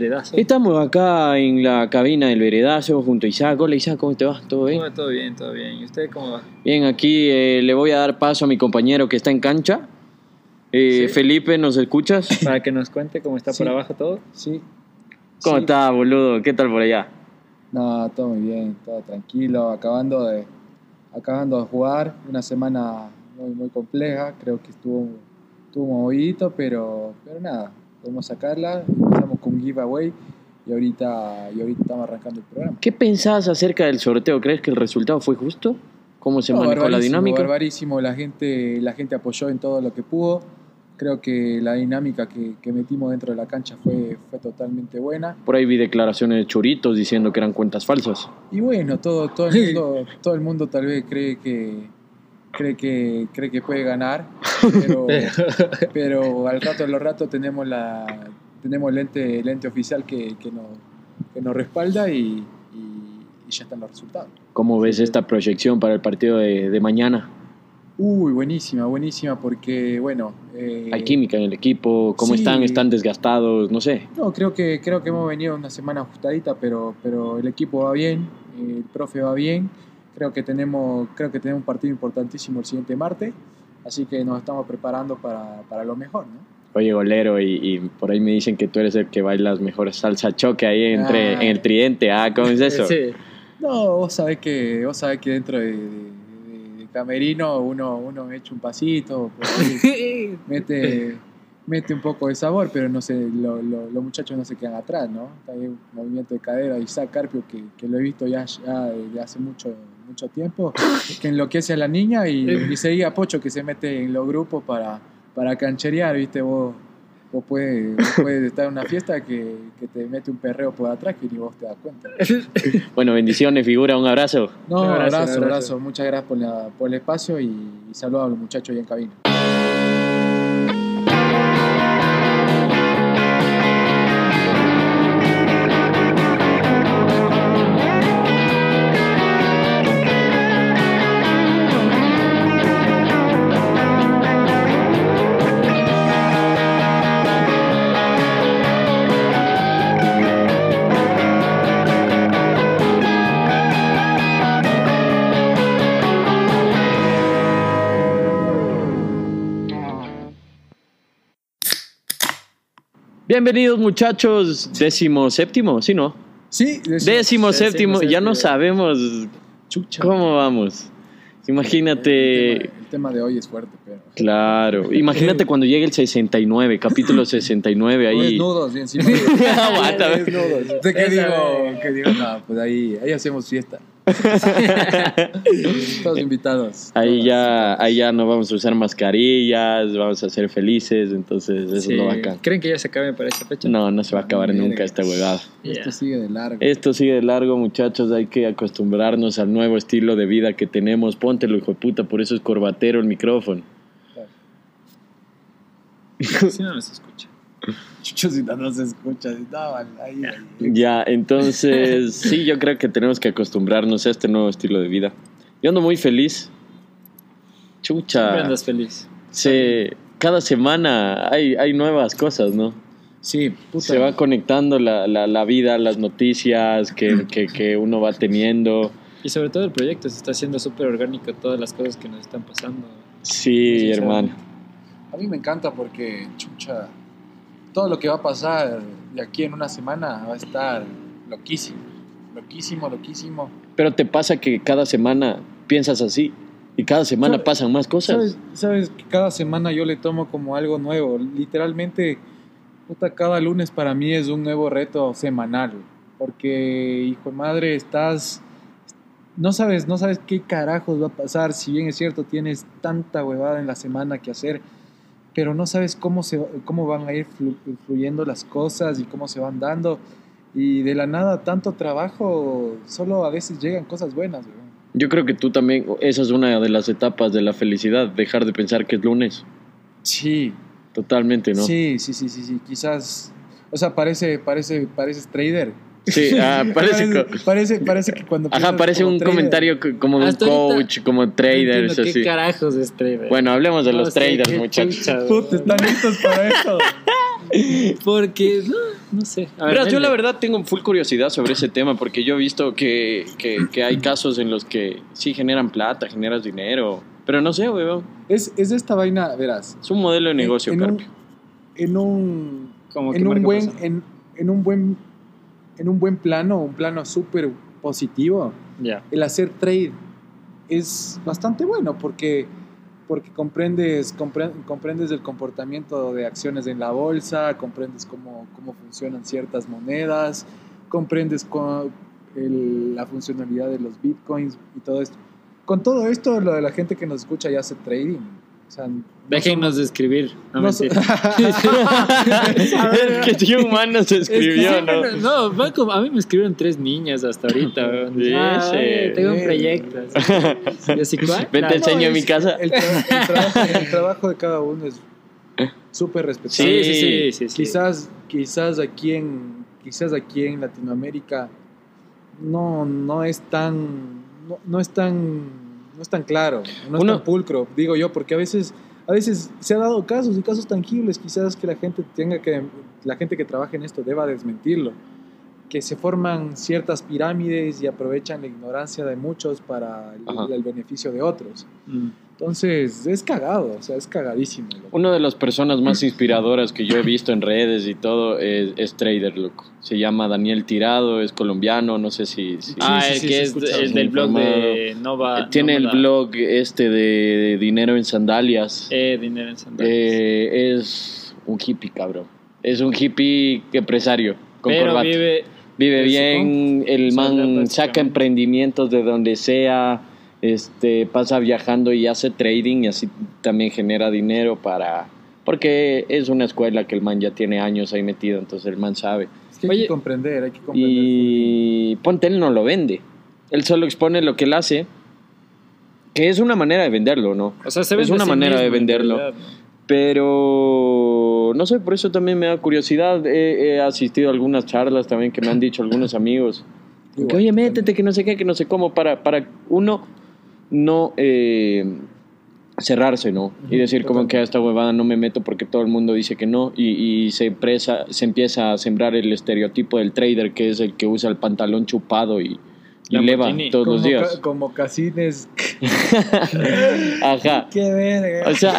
Estamos acá en la cabina del Veredazo junto a Isaac. Hola Isaac, ¿cómo te va? ¿Todo bien? Todo, todo bien, todo bien. ¿Y usted cómo va? Bien, aquí eh, le voy a dar paso a mi compañero que está en cancha. Eh, Sí. Felipe, ¿nos escuchas? Para que nos cuente cómo está Sí. por abajo todo. Sí. ¿Cómo Sí. estás, boludo? ¿Qué tal por allá? No, todo muy bien, todo tranquilo, acabando de, acabando de jugar, una semana muy, muy compleja, creo que estuvo, estuvo movidito, pero, pero nada, podemos sacarla, empezamos con un giveaway y ahorita, y ahorita estamos arrancando el programa. ¿Qué pensás acerca del sorteo? ¿Crees que el resultado fue justo? ¿Cómo se No, manejó la dinámica? Barbarísimo, la gente, la gente apoyó en todo lo que pudo. Creo que la dinámica que, que metimos dentro de la cancha fue, fue totalmente buena. Por ahí vi declaraciones de churitos diciendo que eran cuentas falsas. Y bueno, todo, todo, el mundo, todo el mundo tal vez cree que, cree que, cree que puede ganar, pero, pero al rato de los ratos tenemos la tenemos el ente, el ente oficial que, que, nos, que nos respalda y, y- y ya están los resultados. ¿Cómo ves esta proyección para el partido de, de mañana? Uy, buenísima, buenísima, porque bueno... eh, ¿Hay química en el equipo? ¿Cómo sí. están? ¿Están desgastados? No sé. No, creo que, creo que hemos venido una semana ajustadita, pero, pero el equipo va bien, el profe va bien. Creo que tenemos, creo que tenemos un partido importantísimo el siguiente martes, así que nos estamos preparando para, para lo mejor, ¿no? Oye, golero, y, y por ahí me dicen que tú eres el que bailas mejor salsa choque ahí entre, Ah. en el tridente. Ah, ¿cómo es eso? Sí. No, vos sabés que, vos sabés que dentro de, de- camerino uno, uno echa un pasito, ahí mete, mete un poco de sabor, pero no sé, lo- lo- los muchachos no se quedan atrás, ¿no? Hay un movimiento de cadera de Isaac Carpio que, que lo he visto ya, ya desde hace mucho, mucho tiempo, que enloquece a la niña y, y seguía Pocho que se mete en los grupos para, para cancherear, ¿viste? Vos, vos, puedes, vos puedes estar en una fiesta que, que te mete un perreo por atrás que ni vos te das cuenta. Bueno, bendiciones, figura, un abrazo. No, Un abrazo, abrazo, abrazo, un abrazo. Muchas gracias por, la- por el espacio y, y saludos a los muchachos ahí en cabina. Bienvenidos, muchachos. Décimo séptimo, ¿sí no? Sí, Décimo séptimo, ya no sabemos Chucha. cómo vamos. El Imagínate. tema, el tema de hoy es fuerte, pero. Claro, imagínate cuando llegue el 69, capítulo 69 ahí. Desnudos encima. Aguanta. Desnudos. ¿De qué digo? ¿Qué digo? No, pues ahí, ahí hacemos fiesta. Todos invitados. Ahí Todas. ya, ahí ya no vamos a usar mascarillas, vamos a ser felices, entonces eso Sí. es lo bacán. ¿Creen que ya se acabe para esta fecha? No, no se va a acabar nunca esta huevada. Esto sigue de largo. Esto sigue de largo, muchachos. Hay que acostumbrarnos al nuevo estilo de vida que tenemos. Póntelo, hijo de puta, por eso es corbatero el micrófono. Si no nos escucha. Chucho, si no, no se escucha. si no, ahí, ahí. Ya, entonces, sí, yo creo que tenemos que acostumbrarnos a este nuevo estilo de vida. Yo ando muy feliz. Siempre Chucha. andas feliz. Se, cada semana hay, hay nuevas cosas, ¿no? Sí, puta. Se va conectando la, la, la vida, las noticias que, que, que uno va teniendo. Y sobre todo el proyecto se está haciendo súper orgánico todas las cosas que nos están pasando. Sí, hermano. A mí me encanta porque, chucha, todo lo que va a pasar de aquí en una semana va a estar loquísimo. Loquísimo, loquísimo. Pero te pasa que cada semana piensas así y cada semana ¿Sabes- pasan más cosas. ¿Sabes, sabes que cada semana yo le tomo como algo nuevo. Literalmente, puta, cada lunes para mí es un nuevo reto semanal. Porque, hijo de madre, estás. No sabes, no sabes qué carajos va a pasar. Si bien es cierto, tienes tanta huevada en la semana que hacer, pero no sabes cómo, se, cómo van a ir flu- fluyendo las cosas y cómo se van dando. Y de la nada, tanto trabajo, solo a veces llegan cosas buenas. güey. Yo creo que tú también, esa es una de las etapas de la felicidad, dejar de pensar que es lunes. Sí, Totalmente, ¿no? Sí, sí, sí, sí, sí. Quizás, o sea, parece, parece, pareces trader. Sí, ah, parece, parece, parece que cuando Ajá, parece como un trader- comentario co- como de un coach, como No traders, entiendo así. ¿Qué carajos es trader? Bueno, hablemos de No los traders, muchachos. chucha, güey. Puta, están listos para eso. Porque, no, no sé. A ver, Verás, yo la verdad tengo full curiosidad sobre ese tema porque yo he visto que, que, que hay casos en los que sí generan plata, generas dinero, pero no sé, weón. Es, es esta vaina, verás. Es un modelo de negocio, en, un, Carpio. en un Como que en un buen persona. en, en un buen en un buen plano, un plano súper positivo, el hacer trade es bastante bueno porque porque comprendes compre- comprendes el comportamiento de acciones en la bolsa, comprendes cómo, cómo funcionan ciertas monedas, comprendes el- la funcionalidad de los bitcoins y todo esto. Con todo esto, lo de la gente que nos escucha ya hace trading. O sea, no Déjenos de escribir. No, no que se Es que escribió, ¿no? no, a mí me escribieron tres niñas hasta ahorita. Ah, sí. eh, tengo un proyecto. Y así, ¿cuál? Ven, te Claro. enseño mi casa. El, tra- el trabajo, el trabajo de cada uno es súper respetable. Sí, sí, sí, sí, sí. Quizás, quizás aquí en, quizás aquí en Latinoamérica no, no es tan, no, no es tan, no es tan claro, no es Uno- tan pulcro, digo yo, porque a veces, a veces se ha dado casos y casos tangibles, quizás que la gente tenga que, la gente que trabaja en esto deba desmentirlo, que se forman ciertas pirámides y aprovechan la ignorancia de muchos para el beneficio de otros. Mm. Entonces, es cagado, o sea, es cagadísimo. loco. Una de las personas más inspiradoras que yo he visto en redes y todo es, es trader, loco. Se llama Daniel Tirado, es colombiano, no sé si... si- Ah, sí, el sí, que es el del blog de Eh, Nova. Tiene el blog este de, dinero en sandalias. Eh, dinero en sandalias. Eh, es un hippie, cabrón. Es un hippie empresario con Pero corbata. vive. Vive bien, el man saca emprendimientos de donde sea, este, pasa viajando y hace trading y así también genera dinero para... Porque es una escuela que el man ya tiene años ahí metido, entonces el man sabe. Es que hay Oye, que comprender, hay que comprender. Y ponte, él no lo vende. Él solo expone lo que él hace, que es una manera de venderlo, ¿no? O sea, se Es vende una a sí manera de venderlo. realidad, ¿no? Pero no sé, por eso también me da curiosidad. He, he asistido a algunas charlas también que me han dicho algunos amigos. Que, oye, también. métete, que no sé qué, que no sé cómo, para, para uno no eh, cerrarse, ¿no? y decir como que a esta huevada no me meto porque todo el mundo dice que no. Y, y se, empresa, se empieza a sembrar el estereotipo del trader, que es el que usa el pantalón chupado y, y leva todos los días. ca- como casines. Ajá. Qué verga. O sea,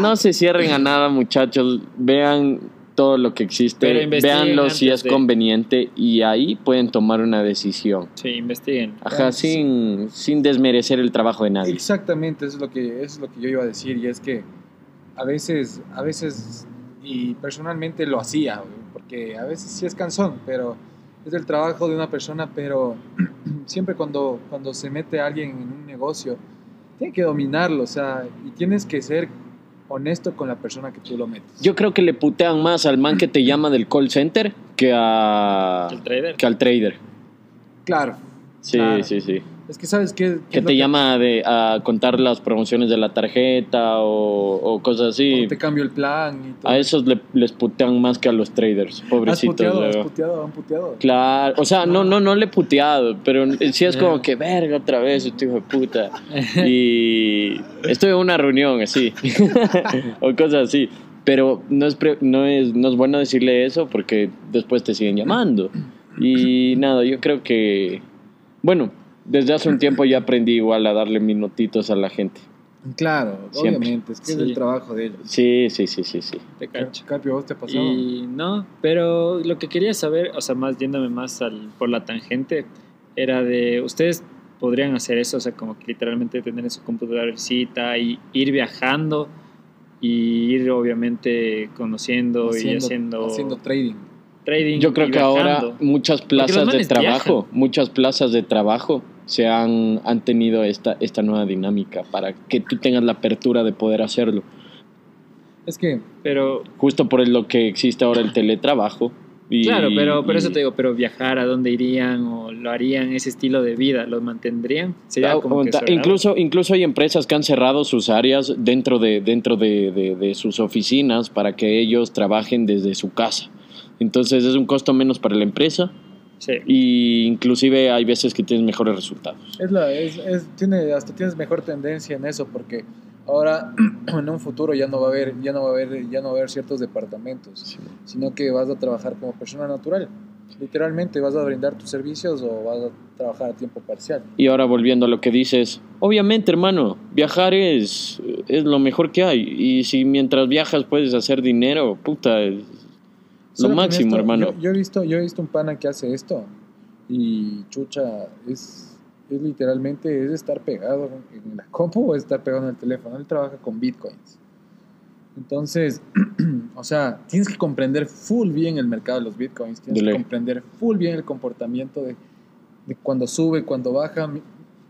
no se cierren a nada, muchachos. Vean todo lo que existe. Véanlo si es de- conveniente y ahí pueden tomar una decisión. Sí, investiguen. Ajá, sin, sin desmerecer el trabajo de nadie. Exactamente, eso es lo que eso es lo que yo iba a decir y es que a veces a veces y personalmente lo hacía, porque a veces sí es cansón, pero es el trabajo de una persona, pero siempre cuando cuando se mete alguien en un negocio tiene que dominarlo, o sea, y tienes que ser honesto con la persona que tú lo metes. Yo creo que le putean más al man que te llama del call center que, a, El trader. que al trader. claro, Sí, Claro. sí, sí. Es que sabes qué, qué Que te llama de, a contar las promociones de la tarjeta o, o cosas así. o te cambio el plan y todo. A esos le- les putean más que a los traders, ¿Has pobrecitos. puteado, has puteado, han puteado? Claro, o sea, no, no, no le he puteado, pero sí es como Ya. que verga otra vez, este hijo de puta. Y estoy en una reunión así, o cosas así. Pero no es, pre- no, es, no es bueno decirle eso porque después te siguen llamando. Y nada, yo creo que, bueno, desde hace un tiempo ya aprendí igual a darle minutitos a la gente. Claro, Siempre. obviamente, es que es el trabajo de ellos. Sí, sí, sí, sí, sí. Te cacho. Carpio, ¿vos te pasó? Y no, pero lo que quería saber, o sea, más yéndome más al, por la tangente, era de, ¿ustedes podrían hacer eso? O sea, como que literalmente tener en su computadorcita y ir viajando y ir obviamente conociendo y haciendo, haciendo trading. trading. Yo creo que ahora muchas plazas de trabajo, viajan. muchas plazas de trabajo se han, han tenido esta, esta nueva dinámica para que tú tengas la apertura de poder hacerlo. Es que, Pero, Justo por lo que existe ahora el teletrabajo. Y, claro, pero por y- eso te digo, pero viajar, ¿a dónde irían? ¿O lo harían ese estilo de vida? ¿Lo mantendrían? Sería Ah, como que incluso, incluso hay empresas que han cerrado sus áreas dentro de, dentro de, de- de sus oficinas para que ellos trabajen desde su casa. Entonces es un costo menos para la empresa Sí. y inclusive hay veces que tienes mejores resultados. es la, es, es- tiene, hasta tienes mejor tendencia en eso porque ahora en un futuro ya no va a haber, ya no va a haber, ya no va a haber ciertos departamentos, sino que vas a trabajar como persona natural. Literalmente vas a brindar tus servicios o vas a trabajar a tiempo parcial. Y ahora volviendo a lo que dices, obviamente hermano, viajar es, es lo mejor que hay. Y si mientras viajas puedes hacer dinero, puta, lo máximo esto, hermano. Yo, yo he visto, yo he visto un pana que hace esto y chucha, es, es literalmente es estar pegado en la compu o estar pegado en el teléfono. Él trabaja con bitcoins. Entonces, o sea, tienes que comprender full bien el mercado de los bitcoins, tienes Dele. que comprender full bien el comportamiento de, de cuando sube, cuando baja,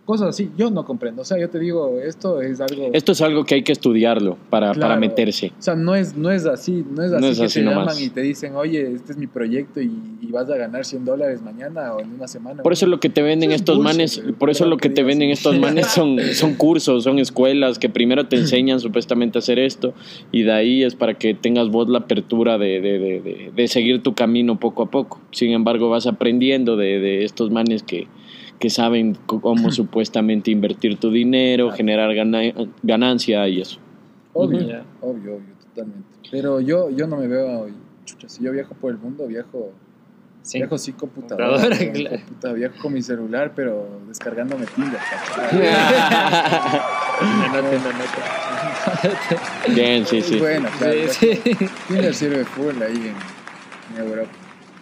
cosas así. Yo no comprendo, o sea, yo te digo, esto es algo... Esto es algo que hay que estudiarlo para, para meterse. O sea, no es, no es así, no es así No es que así te nomás. llaman y te dicen, oye, este es mi proyecto y, y vas a ganar 100 dólares mañana o en una semana. Por eso lo que te venden es estos manes, por eso lo que que te venden estos manes son, son cursos, son escuelas que primero te enseñan supuestamente a hacer esto y de ahí es para que tengas vos la apertura de, de, de, de- de seguir tu camino poco a poco. Sin embargo, vas aprendiendo de, de estos manes que, que saben cómo supuestamente invertir tu dinero, Claro. generar gana- ganancia y eso. Obvio, obvio, obvio, totalmente. Pero yo, yo no me veo, chucha, si yo viajo por el mundo, viajo, Sí. viajo sí computadora, Computadora, con claro. computa- viajo con mi celular, pero descargándome Tinder. Bien, sí, sí. bueno, claro. Sí, sí. Tinder sirve full ahí en, en Europa,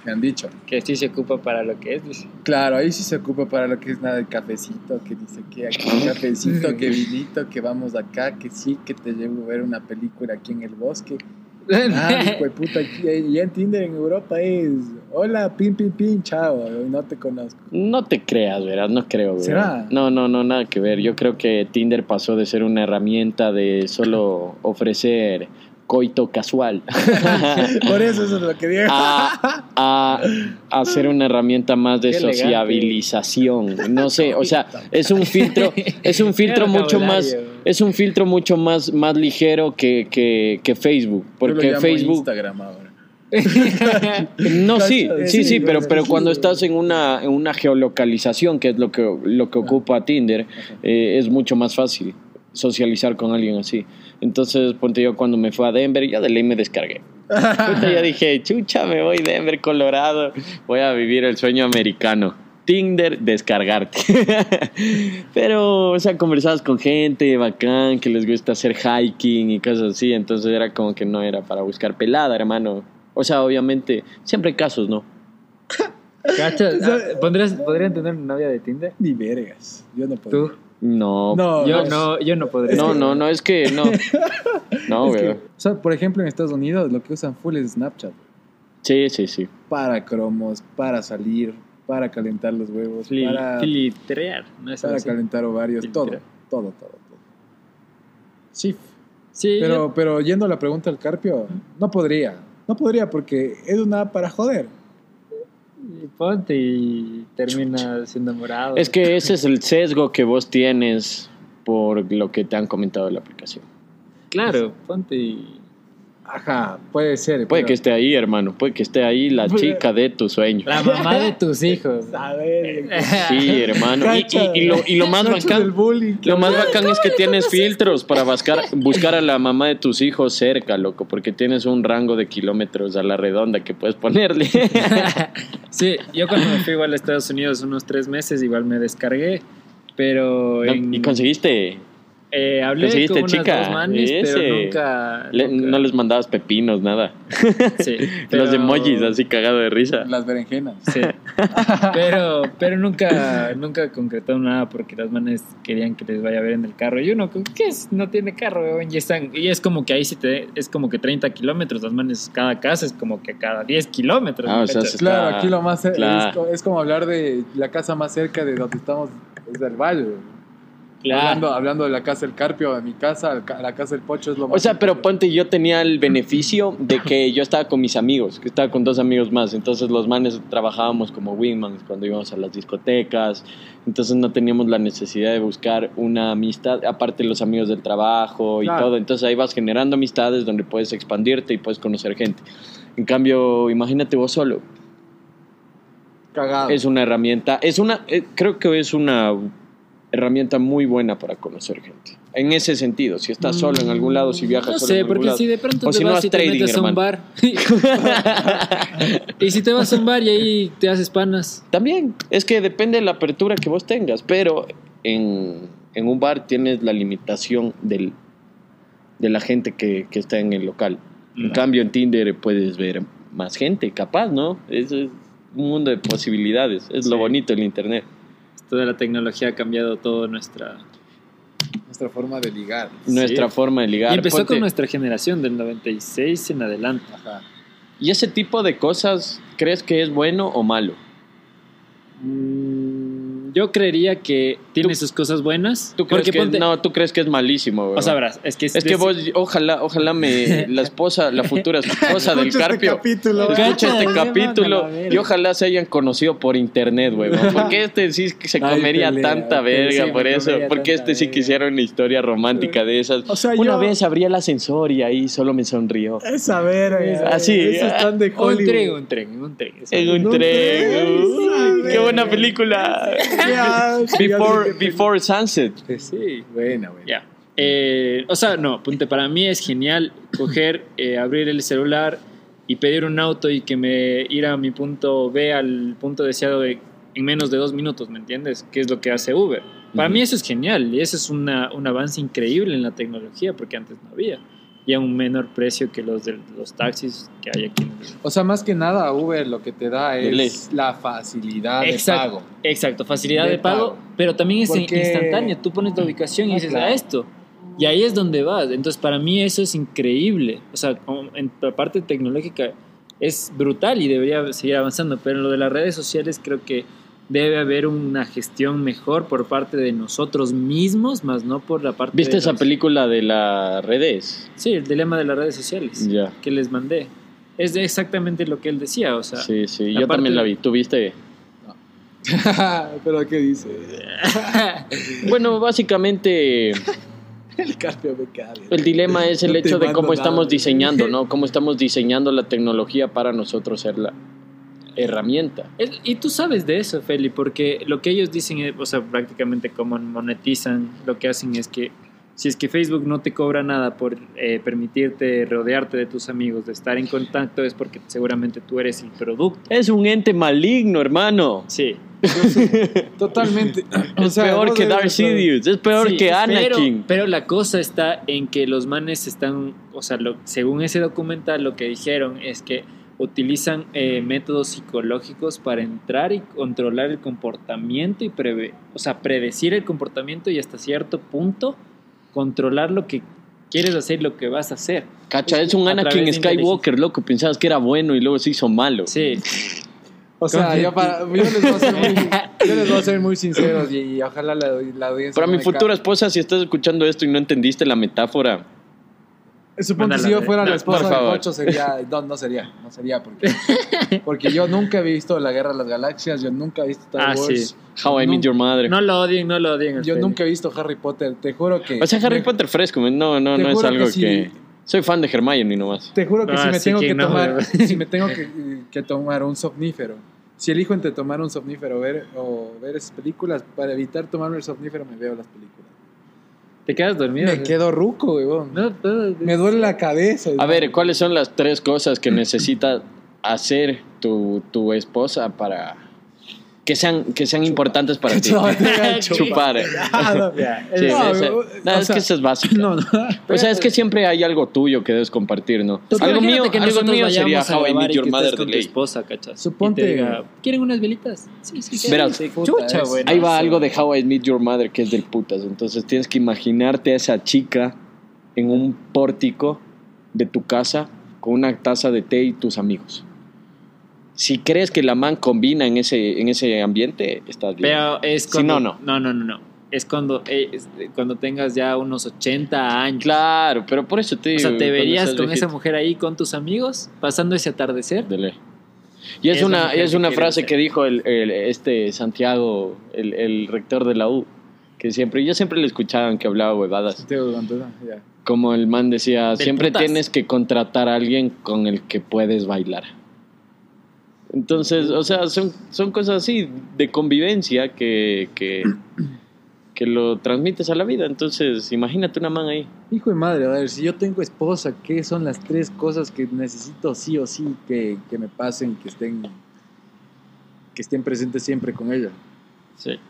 me han dicho. Que sí se ocupa para lo que es, dice. Claro, ahí sí se ocupa para lo que es nada de cafecito, que dice que aquí cafecito, que vinito, que vamos acá, que sí, que te llevo a ver una película aquí en el bosque. Ah, hijo puta, aquí, y en Tinder en Europa es hola, pin, pin, pin, chao, no te conozco. No te creas, verás, no creo. verás. ¿Será? No, no, no, nada que ver. Yo creo que Tinder pasó de ser una herramienta de solo ofrecer coito casual Por eso eso es lo que digo. a, a, a ser una herramienta más de Qué elegante. sociabilización. No sé, o sea, es un filtro, es un filtro mucho más, es un filtro mucho más, más ligero que, que, que Facebook, Yo lo porque Facebook Instagram ahora. No, sí, sí, sí, pero, pero cuando estás en una, en una geolocalización, que es lo que, lo que ocupa Tinder, eh, es mucho más fácil socializar con alguien así. Entonces, ponte yo cuando me fui a Denver, ya de ley me descargué. Ya dije, chucha, me voy Denver, Colorado, voy a vivir el sueño americano. Tinder, descargarte. Pero, o sea, conversabas con gente bacán, que les gusta hacer hiking y cosas así, entonces era como que no era para buscar pelada, hermano. O sea, obviamente, siempre hay casos, ¿no? ¿Cachas? ¿Pondrías, ¿Podrían tener una novia de Tinder? Ni vergas. Yo no ¿Tú? No, No, Yo no. yo no podría. no, no, no, es que no. No, güey. o sea, por ejemplo, en Estados Unidos lo que usan full es Snapchat. Sí, sí, sí. Para cromos, para salir, para calentar los huevos, Fli- para, Filtrear, ¿no es para así? calentar ovarios, todo, todo, todo, todo. Sí, Sí, pero, pero yendo a la pregunta del Carpio, no podría. No podría porque es una para joder. Y ponte y termina siendo morado. Es que ese es el sesgo que vos tienes por lo que te han comentado de la aplicación. Claro, ponte y... Ajá, puede ser. Puede pero- que esté ahí, hermano. Puede que esté ahí la chica de tu sueño. La mamá de tus hijos. A ver, Sí, hermano. Y, y- y lo, y lo más bacán. bullying. Lo más bacán es que tienes filtros para buscar, buscar a la mamá de tus hijos cerca, loco, porque tienes un rango de kilómetros a la redonda que puedes ponerle. Sí, yo cuando me fui igual a Estados Unidos unos tres meses, igual me descargué, pero en- y conseguiste. Eh, hablé conseguiste con unas chica, dos manis, ese. pero nunca... Le- nunca- no les mandabas pepinos, nada. sí, Los pero- emojis así cagado de risa. Las berenjenas. Sí. Pero, pero nunca, nunca concretaron nada porque las manes querían que les vaya a ver en el carro. Y uno, ¿qué es? No tiene carro, weón, y, están, y es como que ahí sí te, es como que 30 kilómetros. Las manes, cada casa es como que cada 10 kilómetros. Ah, ¿me o sea, se- Claro, Está- aquí lo más claro. es, es como hablar de la casa más cerca de donde estamos, es del valle. Claro. Hablando, hablando de la casa del Carpio, de mi casa, la casa del Pocho es lo más O sea, pero ponte, yo tenía el beneficio de que yo estaba con mis amigos, que estaba con dos amigos más. Entonces los manes trabajábamos como wingmans cuando íbamos a las discotecas. Entonces no teníamos la necesidad de buscar una amistad, aparte los amigos del trabajo y Claro. todo. Entonces ahí vas generando amistades donde puedes expandirte y puedes conocer gente. En cambio, imagínate vos solo. Cagado. Es una herramienta, es una, eh, creo que es una herramienta muy buena para conocer gente. En ese sentido, si estás solo en algún lado, si viajas No solo sé, en algún porque lado. si de pronto O te si no, vas haz y te trading, metes a un hermano. bar. y si te vas a un bar y ahí te haces panas. También, es que depende de la apertura que vos tengas, pero en, en un bar tienes la limitación del, de la gente que, que está en el local. En Mm. cambio, en Tinder puedes ver más gente, capaz, ¿no? Es, es un mundo de posibilidades, es lo Sí. bonito del Internet. Toda la tecnología ha cambiado toda nuestra... Nuestra forma de ligar. Nuestra Sí. forma de ligar. Y empezó Ponte- con nuestra generación del 96 en adelante. Ajá. ¿Y ese tipo de cosas crees que es bueno o malo? Mm, yo creería que tiene ¿Tú- sus cosas buenas. ¿Tú crees porque que, ponte- no, tú crees que es malísimo, güey? O sea, verás, es que... es que vos, ojalá, ojalá me, la esposa, la futura esposa del Escucha este Carpio, capítulo, escuche Cacha, este capítulo verga. y ojalá se hayan conocido por internet, güey. Porque este sí que se Ay, comería pelea, tanta pelea, verga sí, por eso. Porque este sí quisiera una historia romántica de esas. O sea, una yo- vez abría el ascensor y ahí solo me sonrió. Esa verga. Así, Eso ah, están de Un tren, un tren, un tren. En un tren. ¡Qué buena película! Before, before Sunset. Sí. Buena, buena. Ya. Eh, o sea, no, ponte, para mí es genial coger, eh, abrir el celular y pedir un auto y que me ir a mi punto B al punto deseado de- en menos de dos minutos, ¿me entiendes? Que es lo que hace Uber. Para mí eso es genial y eso es una, un avance increíble en la tecnología porque antes no había. Y a un menor precio que los de los taxis que hay aquí. en el- O sea, más que nada, Uber lo que te da es la facilidad Exacto. de pago. Exacto, facilidad De de, pago, pago. pero también es Porque- instantáneo. Tú pones la ubicación y Ah, dices claro. a esto. Y ahí es donde vas. Entonces, para mí eso es increíble. O sea, en la parte tecnológica es brutal y debería seguir avanzando. Pero en lo de las redes sociales creo que debe haber una gestión mejor por parte de nosotros mismos, más no por la parte ¿Viste de esa los- película de las redes? Sí, el dilema de las redes sociales que les mandé. Es de exactamente lo que él decía. O sea, Sí, sí, yo también la vi. ¿Tú viste? Pero ¿qué dice? Bueno, básicamente El Carpio me cabe. el dilema es el No hecho de cómo nada. estamos diseñando, ¿no? Cómo estamos diseñando la tecnología para nosotros ser la herramienta. Y tú sabes de eso, Feli, porque lo que ellos dicen, es, o sea, prácticamente como monetizan, lo que hacen es que si es que Facebook no te cobra nada por eh, permitirte rodearte de tus amigos, de estar en contacto, es porque seguramente tú eres el producto. Es un ente maligno, hermano. Sí. Totalmente. Es peor que Darth Sidious, es peor Sí, que pero- Anakin. Pero, la cosa está en que los manes están, o sea, lo- según ese documental, lo que dijeron es que utilizan eh, métodos psicológicos para entrar y controlar el comportamiento y preve, o sea, predecir el comportamiento y hasta cierto punto controlar lo que quieres hacer y lo que vas a hacer. Cacha, es un a Anakin Skywalker, loco. Pensabas que era bueno y luego se hizo malo. Sí, O sea, yo, para, yo, les voy a ser muy, yo les voy a ser muy sinceros y, y ojalá la, la audiencia. Para no mi futura esposa, si estás escuchando esto y no entendiste la metáfora, Supongo que si yo fuera no, la esposa de. Pocho sería. No, no sería. No sería porque. Porque yo nunca he visto La Guerra de las Galaxias, yo nunca he visto Star Ah, Wars. sí. How I Met Your Mother. no lo odien, no lo odien. Yo nunca he visto Harry Potter. Te juro que. o sea, Harry me- Potter fresco, no, no, no es algo que. Soy fan de Hermione nomás. Te juro que Ah, si me sí, tengo que que no, tomar. si me tengo que, que tomar un somnífero. Si elijo entre tomar un somnífero ver, o ver esas películas, para evitar tomarme el somnífero me veo las películas. Te quedas dormido. Me quedo ruco, weón. No, no, Me duele la cabeza. A ver, ¿cuáles son las tres cosas que necesita hacer tu, tu esposa para que sean, que sean importantes para ti? Chupar. No. Sí, es que eso es básico. No, no. O sea, es que siempre hay algo tuyo que debes compartir, ¿no? Tú algo mío, que algo mío sería How I y Your Mother de con tu ley. esposa, ¿cachas? Suponte- Y te diga, ¿quieren unas velitas? Sí, sí, sí. Verás, Sí, Chucha, bueno. Ahí va algo de How I Met Your Mother que es del putas. Entonces tienes que imaginarte a esa chica en un pórtico de tu casa con una taza de té y tus amigos. Si crees que la man combina en ese, en ese ambiente, estás bien. Pero es Si cuando... no, no. No, no, no, no. Es cuando, eh, es cuando tengas ya unos 80 años. Claro, pero por eso te O digo. sea, ¿te verías con esa mujer ahí con tus amigos pasando ese atardecer? De ley. Y es, una, es una frase que dijo el, el- este Santiago, el, el rector de la U, que siempre, yo siempre le escuchaban que hablaba huevadas. Santiago. Como el man decía, siempre putas. tienes que contratar a alguien con el que puedes bailar. Entonces, o sea, son, son cosas así de convivencia que, que, que lo transmites a la vida. Entonces, imagínate una man ahí. Hijo de madre, a ver, si yo tengo esposa, ¿qué son las tres cosas que necesito sí o sí que, que me pasen, que estén, que estén presentes siempre con ella? Sí.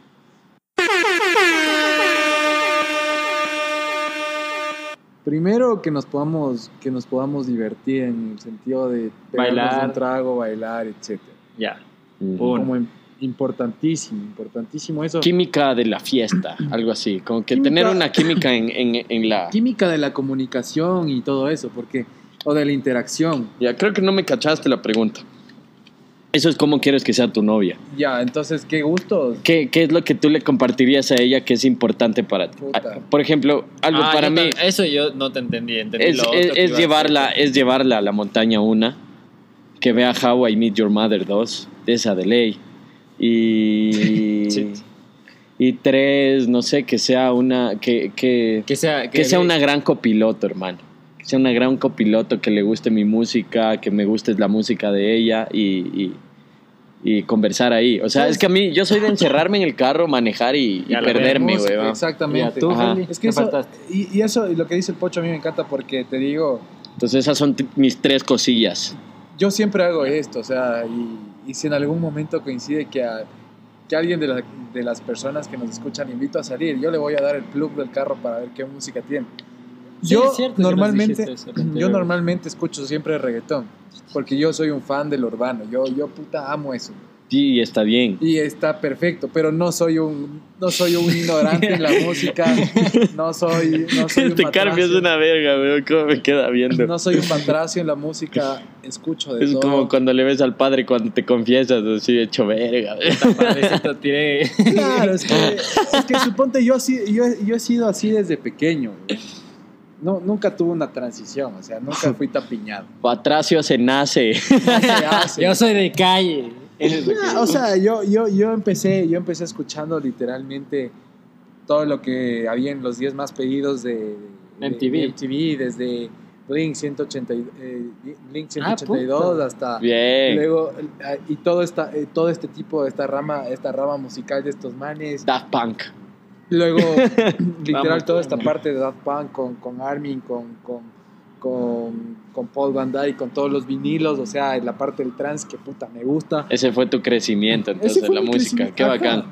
Primero que nos podamos, que nos podamos divertir en el sentido de Bailar. un trago, bailar, etc. Ya. Como im- importantísimo, importantísimo eso. Química de la fiesta, algo así. Como que Química- tener una química en, en, en la... Química de la comunicación y todo eso, porque o de la interacción. Ya, creo que no me cachaste la pregunta. Eso es cómo quieres que sea tu novia. Ya, entonces qué gusto. ¿Qué, qué es lo que tú le compartirías a ella que es importante para ti? Puta. Ah, Por ejemplo, algo Ah, para mí Eso yo no te entendí. entendí es, lo otro es- a llevarla, decir. es llevarla a la montaña una, que vea How I Meet Your Mother 2, de esa de ley. Y, Sí. y tres, no sé, que sea una, que, que, Que sea, que sea una gran copiloto, hermano. Que sea una gran copiloto, que le guste mi música, que me guste la música de ella y, y, y conversar ahí. O sea, es que a mí, yo soy de encerrarme en el carro, manejar y, y Ya lo perderme. Exactamente. Tú, Es que ¿qué eso, y, y eso, y lo que dice el Pocho a mí me encanta porque te digo, Entonces esas son mis tres cosillas. yo siempre hago esto, o sea, y, y si en algún momento coincide que, a- que alguien de, la- de las personas que nos escuchan invito a salir, yo le voy a dar el plug del carro para ver qué música tiene. Sí, yo es cierto normalmente, eso yo normalmente escucho siempre reggaetón, porque yo soy un fan del urbano, yo, yo puta amo eso. Y está bien. Y está perfecto, pero no soy un, no soy un ignorante en la música, no soy, no soy un es matracio. una verga, weón. ¿Cómo me queda viendo? No soy un patracio en la música, escucho de es todo. como cuando le ves al padre cuando te confiesas, así hecho verga. weón. Padrecito, tiré. Claro, es que, es que suponte, yo, así, yo, yo he sido así desde pequeño. güey. No, nunca tuve una transición, o sea, nunca fui tapiñado. Patracio se nace. Se hace. Yo soy de calle. Es Ah, o sea, yo, yo, yo, empecé, yo empecé escuchando literalmente todo lo que había en los 10 más pedidos de, de- MTV. de MTV, desde Blink 180, y- eh, Blink Ah, 182 puta. hasta Bien. luego eh, y todo esta, eh, todo este tipo, esta rama, esta rama musical de estos manes. Daft Punk. Luego, literal, Vamos, toda esta parte de Daft Punk con, con Armin, con, con, con, con Paul Van Dyke, con todos los vinilos, o sea, la parte del trance que puta me gusta. Ese fue tu crecimiento, entonces, fue la música. Qué bacán.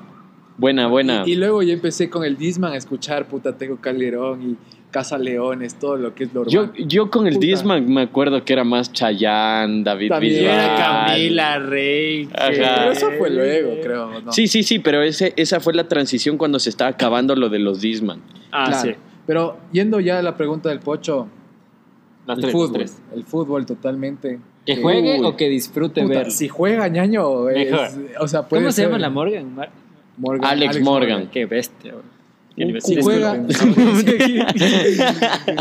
Buena, buena. Y, y luego ya empecé con el Disman a escuchar puta Tego Calderón y Casa Leones, todo lo que es lo Yo, urbano. yo con el Puta. Disman me acuerdo que era más Chayanne, David También. Yo Bisbal. era Camila, Rey. Ajá. Pero eso fue luego, creo. ¿no? Sí, sí, sí, pero ese, esa fue la transición cuando se estaba acabando lo de los Disman. Ah, Claro. sí. Pero yendo ya a la pregunta del Pocho, Las el tres, fútbol, tres. el fútbol totalmente. Que juegue Uy. o que disfrute Puta, verlo. si juega ñaño, es- Mejor. o sea, puede ¿Cómo se llama la Morgan, Alex Morgan. Qué bestia. bro. Sí, juega-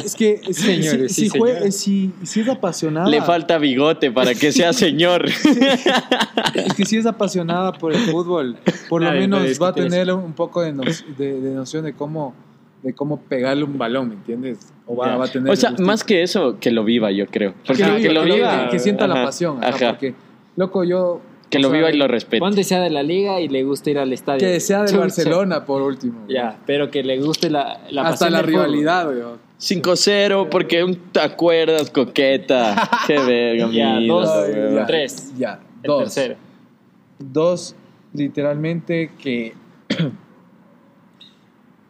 es que si, Señores, si, sí, si jue- señores. si- si es apasionada, Le falta bigote para que sea señor. es que si es apasionada por el fútbol, por lo menos va a tener un poco de, no- de- de noción de cómo, de cómo pegarle un balón, ¿me entiendes? O va, va a tener O sea, más que eso, que lo viva, yo creo. Porque que lo que viva, que lo viva. viva, que sienta la Ajá, pasión, ajá, ajá. porque loco yo Que o lo sea, viva y lo respete. Ponte sea de la liga y le gusta ir al estadio. que sea de Chucha. Barcelona por último. Ya, pero que le guste la, la hasta pasión la del rivalidad, weón. 5-0, porque un- te acuerdas, coqueta. Qué verga, Ya, mi dos, vida, Ay, weón. ya, Tres. Ya, El dos. tercero. Dos, literalmente que.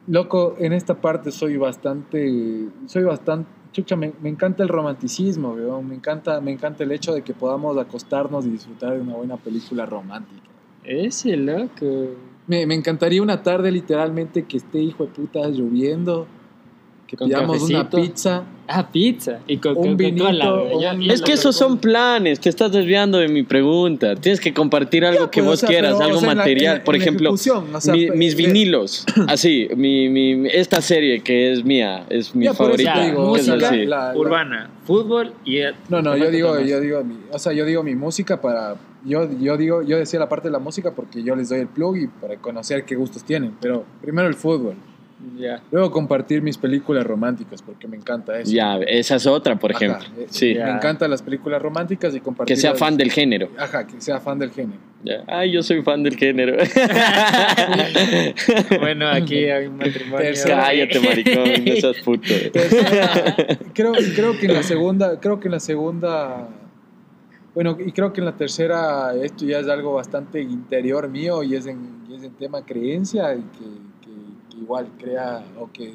Loco, en esta parte soy bastante. Soy bastante. Chucha, me, me encanta el romanticismo, weón. Me encanta, me encanta el hecho de que podamos acostarnos y disfrutar de una buena película romántica. Ese loco. Me, me encantaría una tarde, literalmente, que esté hijo de puta lloviendo. Que Con pidamos una pizza. Ah, pizza. Y con Un vinito, ya Es que esos son planes, te estás desviando de mi pregunta. Tienes que compartir algo Ya, que pues, vos o sea, quieras, pero, algo o sea, material. la- Por ejemplo, ejecución, o sea, mi- mis vinilos. Así, mi, mi, esta serie que es mía, es mi Ya, por eso favorita. digo, música, la- la- Urbana, fútbol y... No, no, ¿Qué yo digo, yo digo, mi, o sea, yo digo mi música para, yo, yo digo, yo decía la parte de la música porque yo les doy el plug y para conocer qué gustos tienen, pero primero el fútbol. Ya. Luego compartir mis películas románticas, porque me encanta eso. Ya, esa es otra, por Ajá, ejemplo. eh, Sí. Me encantan las películas románticas y compartir. que sea fan del género. Ajá, que sea fan del género. Ay, yo soy fan del género. Bueno, aquí hay un matrimonio. Cállate, maricón, no seas puto. creo, creo que en la segunda, creo que en la segunda, bueno, y creo que en la tercera esto ya es algo bastante interior mío y es en, y es en tema creencia y que igual crea o que,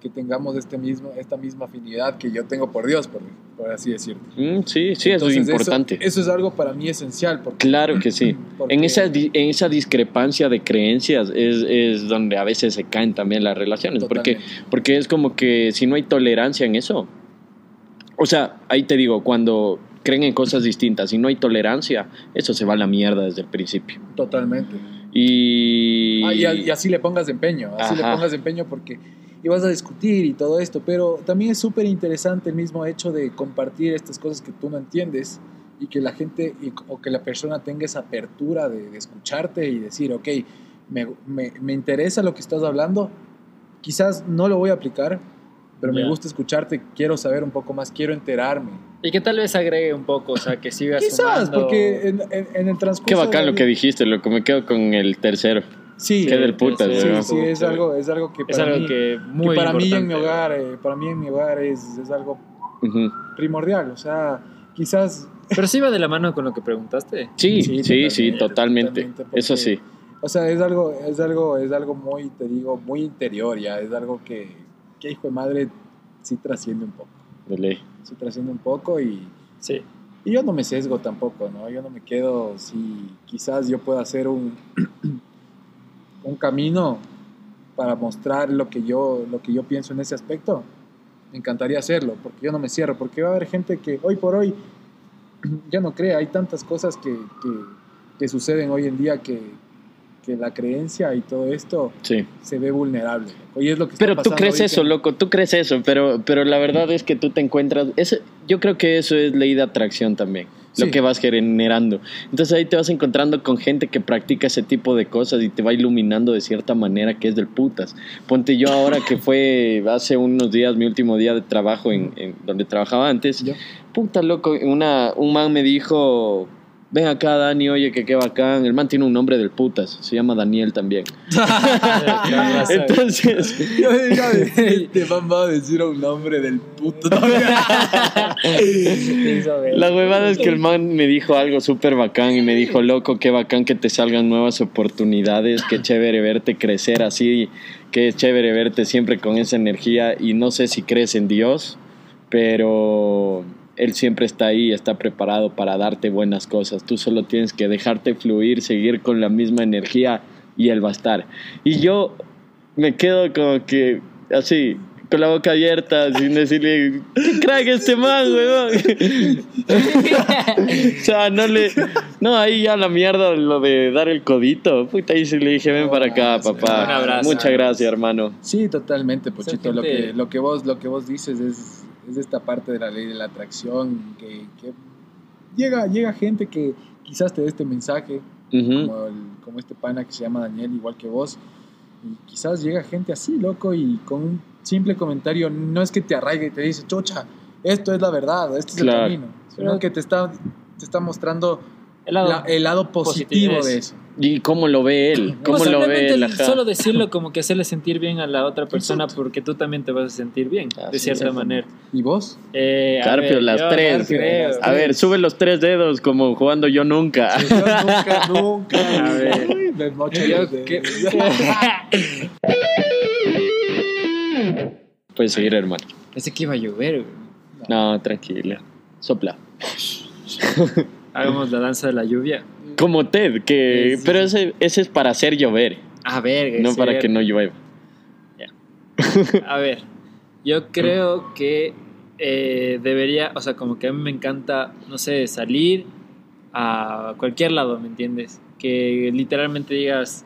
que tengamos este mismo, esta misma afinidad que yo tengo por Dios, por, por así decirlo. Mm, sí, sí, eso es importante. Eso, es algo para mí esencial. Porque, Claro que sí. porque- En esa, en esa discrepancia de creencias es, es donde a veces se caen también las relaciones. Porque, porque es como que si no hay tolerancia en eso. O sea, ahí te digo, cuando creen en cosas distintas y no hay tolerancia, eso se va a la mierda desde el principio. Totalmente. Y... Ah, y, y así le pongas empeño, así le pongas empeño porque ibas a discutir y todo esto, pero también es súper interesante el mismo hecho de compartir estas cosas que tú no entiendes y que la gente y- o que la persona tenga esa apertura de, de escucharte y decir, ok, me, me- me interesa lo que estás hablando, quizás no lo voy a aplicar, pero me Ya. gusta escucharte, quiero saber un poco más, quiero enterarme. Y que tal vez agregue un poco, o sea, que siga Quizás, sumando. porque en, en- en el transcurso... Qué bacán de- lo que dijiste, loco. Me quedo con el tercero. Sí, Qué del putas, sí, sí, sí, es algo, es algo que Es para algo mí- que muy que para mí en mi hogar, eh, para mí en mi hogar es, es algo Ujú. primordial. O sea, quizás, Pero sí va de la mano con lo que preguntaste. Sí, Sí, sí, sí, totalmente, totalmente. totalmente, porque- Eso sí. o sea, es algo, es algo, es algo muy, te digo, muy interior ya. Es algo que, que hijo de madre, sí trasciende un poco. de ley. Sí trasciende un poco y, Sí. y yo no me sesgo tampoco, ¿no? Yo no me quedo, si quizás yo pueda hacer un, un camino para mostrar lo que yo, lo que yo pienso en ese aspecto, me encantaría hacerlo, porque yo no me cierro, porque va a haber gente que hoy por hoy ya no cree, hay tantas cosas que, que, que suceden hoy en día que, que la creencia y todo esto Sí. se ve vulnerable. Y es lo que está Pero tú crees eso, loco, tú crees eso, pero, pero la verdad es que tú te encuentras, yo creo que eso es ley de atracción también, lo que vas generando. Entonces ahí te vas encontrando con gente que practica ese tipo de cosas y te va iluminando de cierta manera que es del putas. Ponte yo ahora que fue hace unos días, mi último día de trabajo en, en donde trabajaba antes, Ya. puta loco, una, un man me dijo... Ven acá, Dani, oye, que qué bacán. El man tiene un nombre del putas. Se llama Daniel también. Entonces, Yo diría, este man va a decir un nombre del puto. La huevada es que el man me dijo algo súper bacán y me dijo, loco, qué bacán que te salgan nuevas oportunidades, qué chévere verte crecer así, qué chévere verte siempre con esa energía y no sé si crees en Dios, pero Él siempre está ahí, está preparado para darte buenas cosas. Tú solo tienes que dejarte fluir, seguir con la misma energía y Él va a estar. Y yo me quedo como que así, con la boca abierta, sin decirle, ¿qué crack este man, weón? o sea, no le. No, ahí ya la mierda, lo de dar el codito. Puta, ahí sí le dije, ven para acá, papá. Un abrazo. Muchas gracias, hermano. Sí, totalmente, Pochito. Lo que, lo, que vos, lo que vos dices es, es esta parte de la ley de la atracción, que, que llega, llega gente que quizás te dé este mensaje, como, el- como este pana que se llama Daniel, igual que vos, y quizás llega gente así, loco, y con un simple comentario, no es que te arraigue y te dice, chocha, esto es la verdad, este es Claro. el camino, sino que te está, te está mostrando El lado la- el lado positivo positivo de es- eso. ¿Y cómo lo ve él? ¿Cómo lo ve él? Ajá. Solo decirlo como que hacerle sentir bien a la otra persona Exacto. porque tú también te vas a sentir bien, Ah, de sí, cierta manera. ¿Y vos? Eh, Carpio, ver, las yo tres. creo- A ver, sube los tres dedos como jugando yo nunca. Yo nunca, nunca. A ver. Uy, Yo Puedes seguir, hermano. Pensé que iba a llover. güey. No, tranquila. Sopla. Hagamos la danza de la lluvia. Como Ted, que... Sí, sí, Pero ese, ese es para hacer llover, A ver, no para que no llueva. A ver, yo creo que eh, debería, o sea, como que a mí me encanta, no sé, salir a cualquier lado, ¿me entiendes? Que literalmente digas,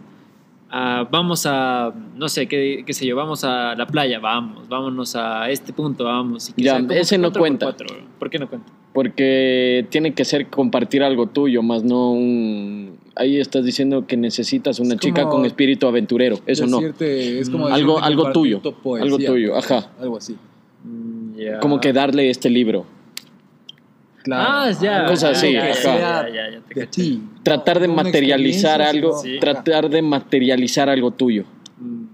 ah, vamos a, no sé, qué, qué sé yo, vamos a la playa, vamos, vámonos a este punto, vamos. y que Ya, sea ese no por cuenta. cuatro, ¿Por qué no cuenta? Porque tiene que ser compartir algo tuyo, más no un, ahí estás diciendo que necesitas una Es chica con espíritu aventurero. Eso no. Es como Mm, algo- decirte algo tuyo, poesía, algo tuyo, ajá. Algo así. Mm. Como que darle este libro. Claro. Ah, ya. Cosas así, ya, ajá. ya, ya, ya te de caché. ti. Tratar de materializar algo, tratar de materializar algo tuyo. Mm.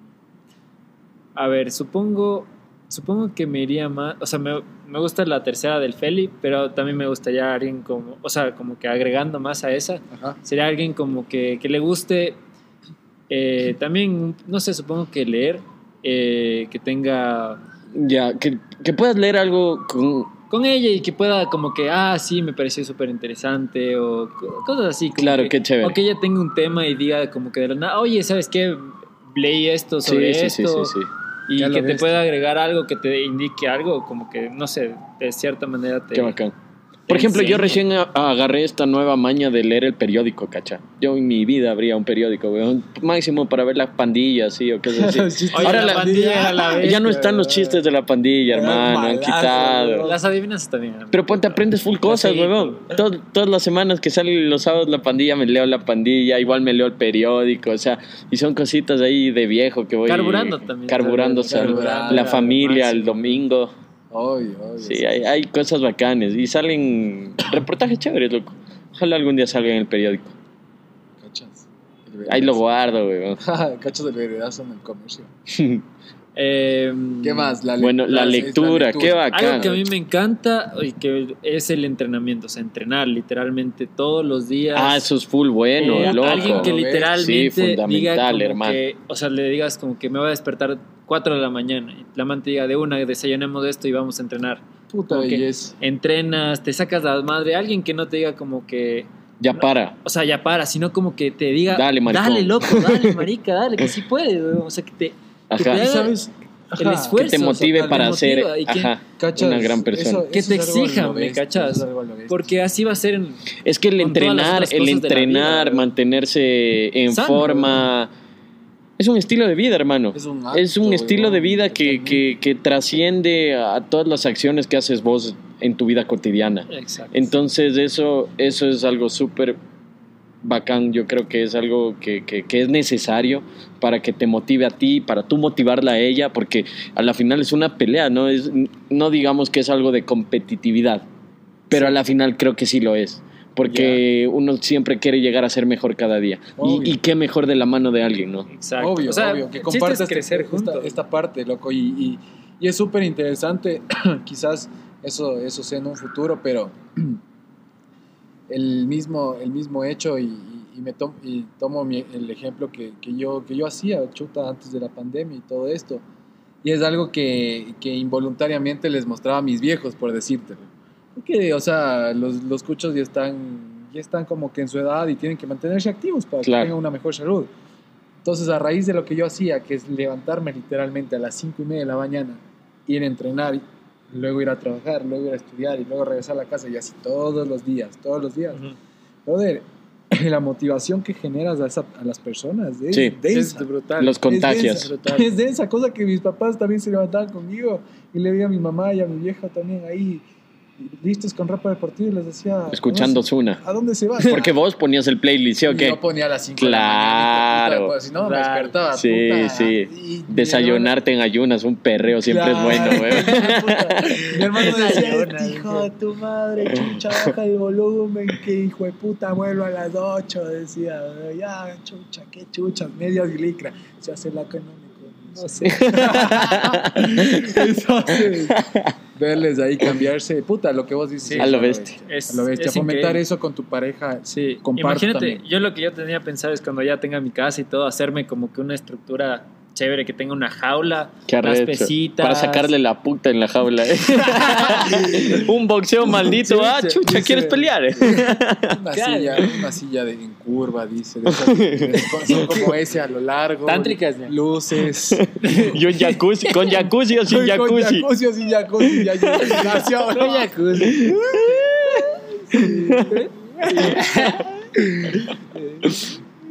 A ver, supongo, supongo que me iría más, o sea, me, me gusta la tercera del Feli, pero también me gustaría alguien como, o sea, como que agregando más a esa, Ajá. sería alguien como que, que le guste eh, también, no sé, supongo que leer, eh, que tenga Ya, que, que puedas leer algo con... con ella y que pueda como que, ah, sí, me pareció súper interesante o co- cosas así. Claro, que- qué chévere. O que ella tenga un tema y diga como que de la nada, oye, ¿sabes qué? Leí esto sobre Sí, sí, sí, esto. sí, sí. Y que te pueda agregar algo, que te indique algo, como que, no sé, de cierta manera te... Qué bacán. Por ejemplo, yo recién agarré esta nueva maña de leer el periódico, cacha. Yo en mi vida habría un periódico, weón. Máximo para ver las pandillas, sí, o cosas así. Oye, Ahora la, la- pandilla la ya no bestia, están los chistes de la pandilla, hermano, han malazo, quitado. weón. Las adivinanzas también. Pero ponte, aprendes full cosas, Sí. weón. Tod- todas las semanas que salen los sábados la pandilla, me leo la pandilla, igual me leo el periódico, o sea, y son cositas ahí de viejo que voy... Carburando también. Carburándose al- Carburando, la al familia, el domingo. Obvio, obvio. Sí, hay, hay cosas bacanes y salen reportajes chéveres, loco. Ojalá algún día salga en el periódico. ¿Cachas? Ahí lo guardo, weón. Cachas del veredazo en el comercio. Eh, ¿Qué más? La Bueno, la es lectura, qué bacán. Algo que a mí me encanta y que es el entrenamiento, o sea, entrenar literalmente todos los días. Ah, eso es full bueno, Eh, loco. Alguien que literalmente Sí, fundamental, diga como hermano. que, o sea, le digas como que me voy a despertar 4 de la mañana y la man te diga de una, desayunemos esto y vamos a entrenar. Puta belleza. Entrenas, te sacas la madre, alguien que no te diga como que, Ya para. o sea, ya para, sino como que te diga, Dale, maricón". dale loco, dale marica, dale, que sí puedes, weón". o sea, que te, que te Ajá. haga ¿Sabes? el esfuerzo. Que te o sea, motive para ser que- una gran persona. Eso- Que te es algo a lo exijan, ¿me bestia, cachas? es. Porque así va a ser en, Es que el entrenar, el vida, entrenar, mantenerse en Sano, forma. Es un estilo de vida, hermano. Es un Es un acto, estilo de vida que, que, que trasciende a todas las acciones que haces vos en tu vida cotidiana. Exacto. Entonces eso, eso es algo súper bacán, yo creo que es algo que, que- que es necesario para que te motive a ti, para tú motivarla a ella, porque a la final es una pelea, no, es, no digamos que es algo de competitividad, pero a la final creo que sí lo es, porque uno siempre quiere llegar a ser mejor cada día. Y, qué mejor de la mano de alguien, ¿no? Exacto. Obvio, O sea, obvio, que compartas es crecer esta, juntos. esta parte, loco, y, y, y es súper interesante, quizás eso, eso sea en un futuro, pero el mismo, el mismo hecho, y, me y tomo mi- el ejemplo que, que yo, que yo hacía, chuta, antes de la pandemia y todo esto, y es algo que, que involuntariamente les mostraba a mis viejos, por decírtelo. Porque, o sea, los, los cuchos ya están, ya están como que en su edad y tienen que mantenerse activos para Claro. que tengan una mejor salud. Entonces, a raíz de lo que yo hacía, que es levantarme literalmente a las cinco y media de la mañana, ir a entrenar, luego ir a trabajar, luego ir a estudiar y luego regresar a la casa y así todos los días, todos los días. Ujú. Brother, la motivación que generas a, esa- a las personas es Sí. densa. Es brutal. Los Es contagias. densa, Es densa, cosa que mis papás también se levantaban conmigo y le veía a mi mamá y a mi vieja también ahí listos con ropa deportiva y les decía Escuchando "¿A dónde Zuna. se- ¿A dónde se va? Porque vos ponías el playlist, ¿sí o Y qué? Yo ponía a las 5 de la mañana. Claro. puta, pues, si no, me Claro. despertaba. Sí, puta, sí. y- Desayunarte en ayunas, un perreo siempre Claro. es bueno, güey. Mi hermano decía, "Este hijo de tu madre, chucha, baja el volumen, que hijo de puta, vuelvo a las 8, decía, ya, chucha, qué chuchas, medias y licra, se hace la económico. No sé. Entonces, verles ahí cambiarse, puta, lo que vos dices. Sí. A lo bestia. Es- A lo bestia. es Fomentar increíble. eso con tu pareja. Sí, imagínate, también. yo lo que yo tenía pensado es cuando ya tenga mi casa y todo, hacerme como que una estructura chévere, que tenga una jaula, Qué arrecho. pesitas. Para sacarle la puta en la jaula. ¿eh? un boxeo maldito. Ah, Sí, chucha, dice- ¿quieres pelear? Una Claro. silla, una silla de, en curva, dice. de esas- de- son como ese a lo largo. Tántricas, ¿no? Luces. y un jacuzzi, con jacuzzi o sin Con jacuzzi. jacuzzi o sin jacuzzi. Ya yo No, jacuzzi.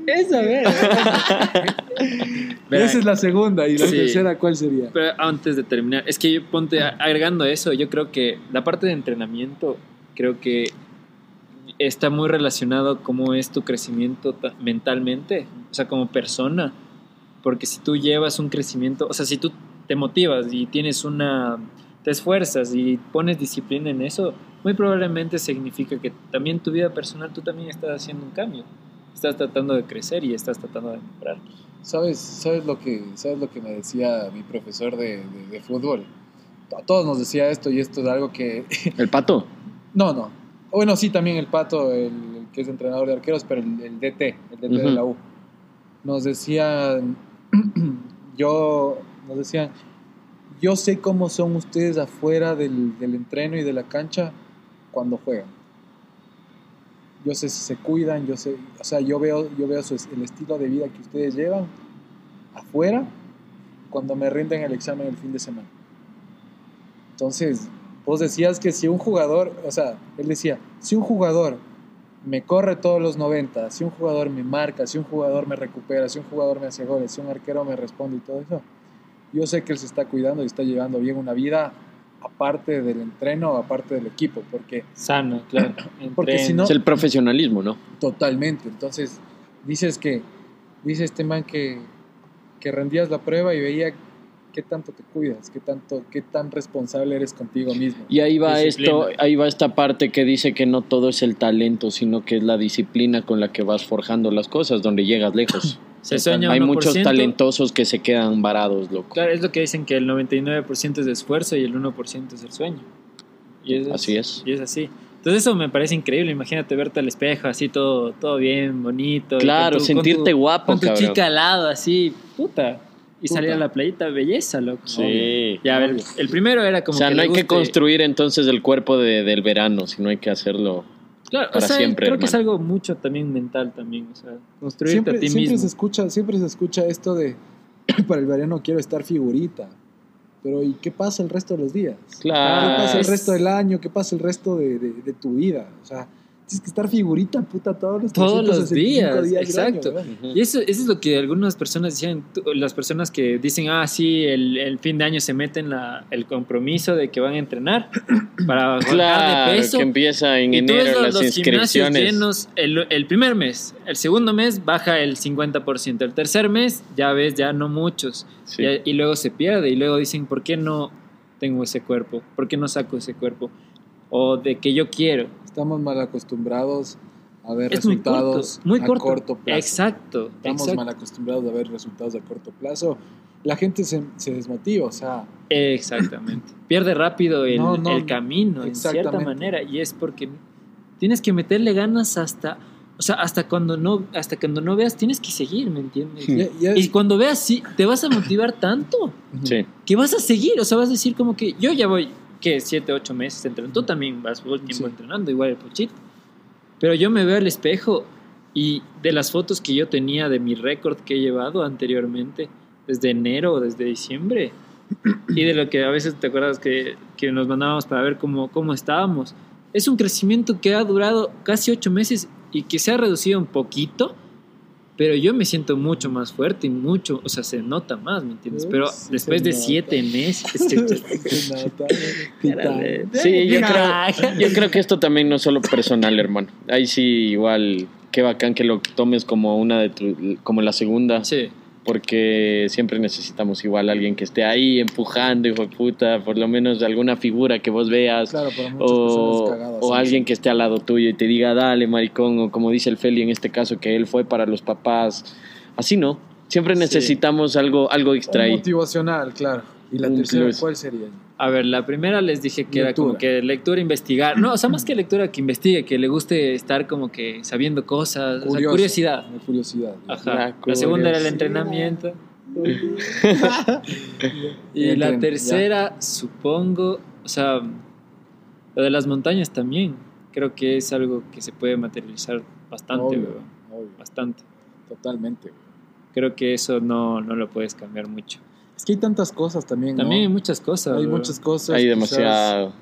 Eso. Esa es la segunda. ¿Y la Sí. tercera cuál sería? Pero antes de terminar, es que yo ponte agregando eso, yo creo que la parte de entrenamiento, creo que está muy relacionado cómo es tu crecimiento ta- mentalmente, o sea, como persona. Porque si tú llevas un crecimiento, o sea, si tú te motivas y tienes una, te esfuerzas y pones disciplina en eso, muy probablemente significa que también tu vida personal tú también estás haciendo un cambio. Estás tratando de crecer y estás tratando de mejorar. ¿Sabes, sabes, lo, que, ¿Sabes lo que me decía mi profesor de, de- de fútbol? A todos nos decía esto y esto es algo que... ¿El pato? No, no. Bueno, sí, también el Pato, el, el que es entrenador de arqueros, pero el, el DT, el DT de la U. Nos decían, yo, nos decían, yo sé cómo son ustedes afuera del, del entreno y de la cancha cuando juegan. Yo sé si se cuidan, yo sé, o sea, yo veo, yo veo el estilo de vida que ustedes llevan afuera cuando me rinden el examen el fin de semana. Entonces, vos decías que si un jugador, o sea, él decía, si un jugador me corre todos los 90, si un jugador me marca, si un jugador me recupera, si un jugador me hace goles, si un arquero me responde y todo eso, yo sé que él se está cuidando y está llevando bien una vida aparte del entreno, aparte del equipo, porque Sana, claro. Porque si no- Es el profesionalismo, ¿no? totalmente, entonces dices que, dice este man que, que rendías la prueba y veía qué tanto te cuidas, qué tanto, qué tan responsable eres contigo mismo. Y ahí va Disciplina. esto, ahí va esta parte que dice que no todo es el talento, sino que es la disciplina con la que vas forjando las cosas, donde llegas lejos. Se sueña Hay 1%. muchos talentosos que se quedan varados, loco. Claro, es lo que dicen que el 99% es de esfuerzo y el 1% es el sueño. Y es, Así es. Y es así. Entonces eso me parece increíble. Imagínate verte al espejo así todo, todo bien, bonito. Claro, tu- sentirte con tu, guapo, Con tu cabrón. chica al lado, así, puta. Y Puta. salir a la playita, belleza, loco. Sí. Ya, a ver, el primero era O como sea, que no hay que construir entonces el cuerpo de- del verano, sino hay que hacerlo. Claro, para o sea, siempre, creo que es algo mucho también mental también. O sea, construirte Siempre, a ti siempre mismo. se escucha, siempre se escucha esto de para el verano quiero estar figurita. Pero ¿y qué pasa el resto de los días? ¿Qué Claro. pasa el es- resto del año? ¿Qué pasa el resto de, de- de tu vida? O sea, tienes que estar figurita, puta, todos los Todos los 365 días, exacto. Y eso, eso es lo que algunas personas decían, tú- las personas que dicen, ah, sí, el, el fin de año se meten la, el compromiso de que van a entrenar para bajar Claro, de peso. que empieza en y enero los, las los inscripciones. llenos el, el primer mes, el segundo mes baja el 50%, el tercer mes ya ves, ya no muchos, Sí. y, y luego se pierde y luego dicen, ¿por qué no tengo ese cuerpo? ¿Por qué no saco ese cuerpo? O de que yo quiero. Estamos mal acostumbrados a ver Es muy corto, resultados muy a corto. plazo. Exacto, Estamos exacto. mal acostumbrados a ver resultados a corto plazo. La gente se, se desmotiva, o sea, Exactamente. Pierde rápido el, No, no, el camino, en cierta manera, y es porque tienes que meterle ganas hasta, o sea, hasta cuando no, hasta cuando no veas, tienes que seguir, ¿me entiendes? Y cuando veas, sí, te vas a motivar tanto Sí. que vas a seguir, o sea, vas a decir como que yo ya voy, que siete, ocho meses entrenando, tú también vas todo el tiempo Sí. entrenando, igual el pochito. Pero yo me veo al espejo y de las fotos que yo tenía de mi récord que he llevado anteriormente, desde enero o desde diciembre, y de lo que a veces te acuerdas que, que nos mandábamos para ver cómo, cómo estábamos, es un crecimiento que ha durado casi ocho meses y que se ha reducido un poquito, pero yo me siento mucho más fuerte y mucho, o sea, se nota más, ¿me entiendes? Pero Sí, después de nota. siete meses... Se nota. Sí, yo creo, yo creo que esto también no es solo personal, hermano. Ahí sí, igual, qué bacán que lo tomes como una de tu, como la segunda, Sí. Porque siempre necesitamos igual alguien que esté ahí empujando, hijo de puta, por lo menos alguna figura que vos veas. Claro, O, cagadas. o sí. alguien que esté al lado tuyo y te diga, dale, maricón, o como dice el Feli en este caso, que él fue para los papás. Así no. Siempre Sí. necesitamos algo, algo extra ahí. motivacional, claro. ¿Y la tercera plus. cuál sería? A ver, la primera les dije que era como que lectura, investigar. No, o sea, más que lectura, que investigue, que le guste estar como que sabiendo cosas. o sea, curiosidad. La curiosidad. Ajá. La La, segunda era el entrenamiento. y la tercera, supongo, o sea, lo de las montañas también. Creo que es algo que se puede materializar bastante, Obvio, Bastante. totalmente. Creo que eso no, no lo puedes cambiar mucho. Es que hay tantas cosas también, ¿no? También hay muchas cosas. Hay muchas cosas. Hay quizás- demasiado.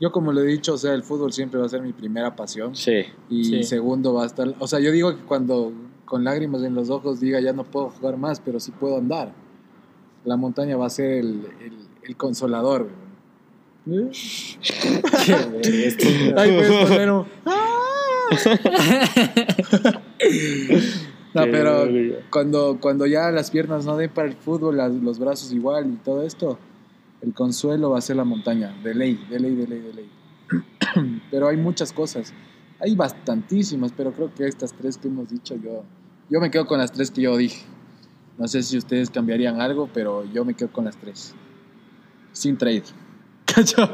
Yo como le he dicho, o sea, el fútbol siempre va a ser mi primera pasión. Sí. Y Sí. segundo va a estar... O sea, yo digo que cuando con lágrimas en los ojos diga ya no puedo jugar más, pero sí puedo andar. La montaña va a ser el, el- el consolador. güey. Ahí puedes poner un... No, pero cuando, cuando ya las piernas no den para el fútbol, las- los brazos igual y todo esto, el consuelo va a ser la montaña, de ley, de ley, de ley, de ley. pero hay muchas cosas, hay bastantísimas, pero creo que estas tres que hemos dicho, yo, yo me quedo con las tres que yo dije. No sé si ustedes cambiarían algo, pero yo me quedo con las tres. Sin trade. ¿Cacho?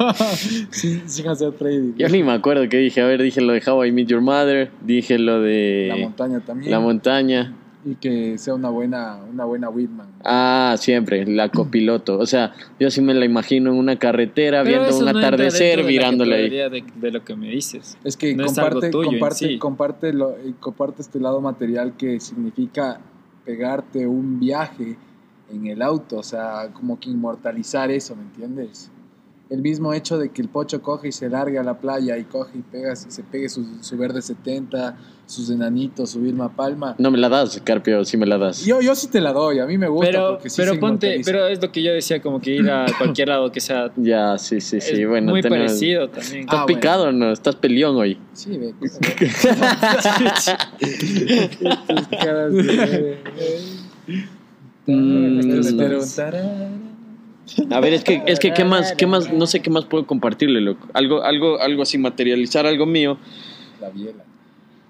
sin, sin hacer trading. Yo ni me acuerdo qué dije. A ver, dije lo de How I Meet Your Mother. Dije lo de La montaña también. la montaña. y que sea una buena, una buena Whitman. Ah, siempre, la copiloto. O sea, yo sí me la imagino en una carretera Pero viendo un no atardecer mirándole ahí. De, de lo que me dices. Es que No comparte, comparte, sí. comparte, lo- eh, comparte este lado material que significa pegarte un viaje en el auto, o sea, como que inmortalizar eso, ¿me entiendes? El mismo hecho de que el pocho coge y se largue a la playa y coge y pega, se pegue su, su verde 70, sus enanitos, su Vilma Palma. No me la das, Carpio, sí me la das. Yo, yo sí te la doy, a mí me gusta Pero, porque sí pero se ponte, inmortaliza. pero es lo que yo decía, como que ir a cualquier lado que sea. Ya, sí, sí, sí. es bueno, muy parecido también. ¿Estás Ah, bueno. picado o no? ¿Estás peleón hoy? Sí, ve. Caras de- A ver, es que, es que, ¿qué más, qué más, no sé qué más puedo compartirle, loco. Algo, algo, algo así, materializar algo mío. La biela.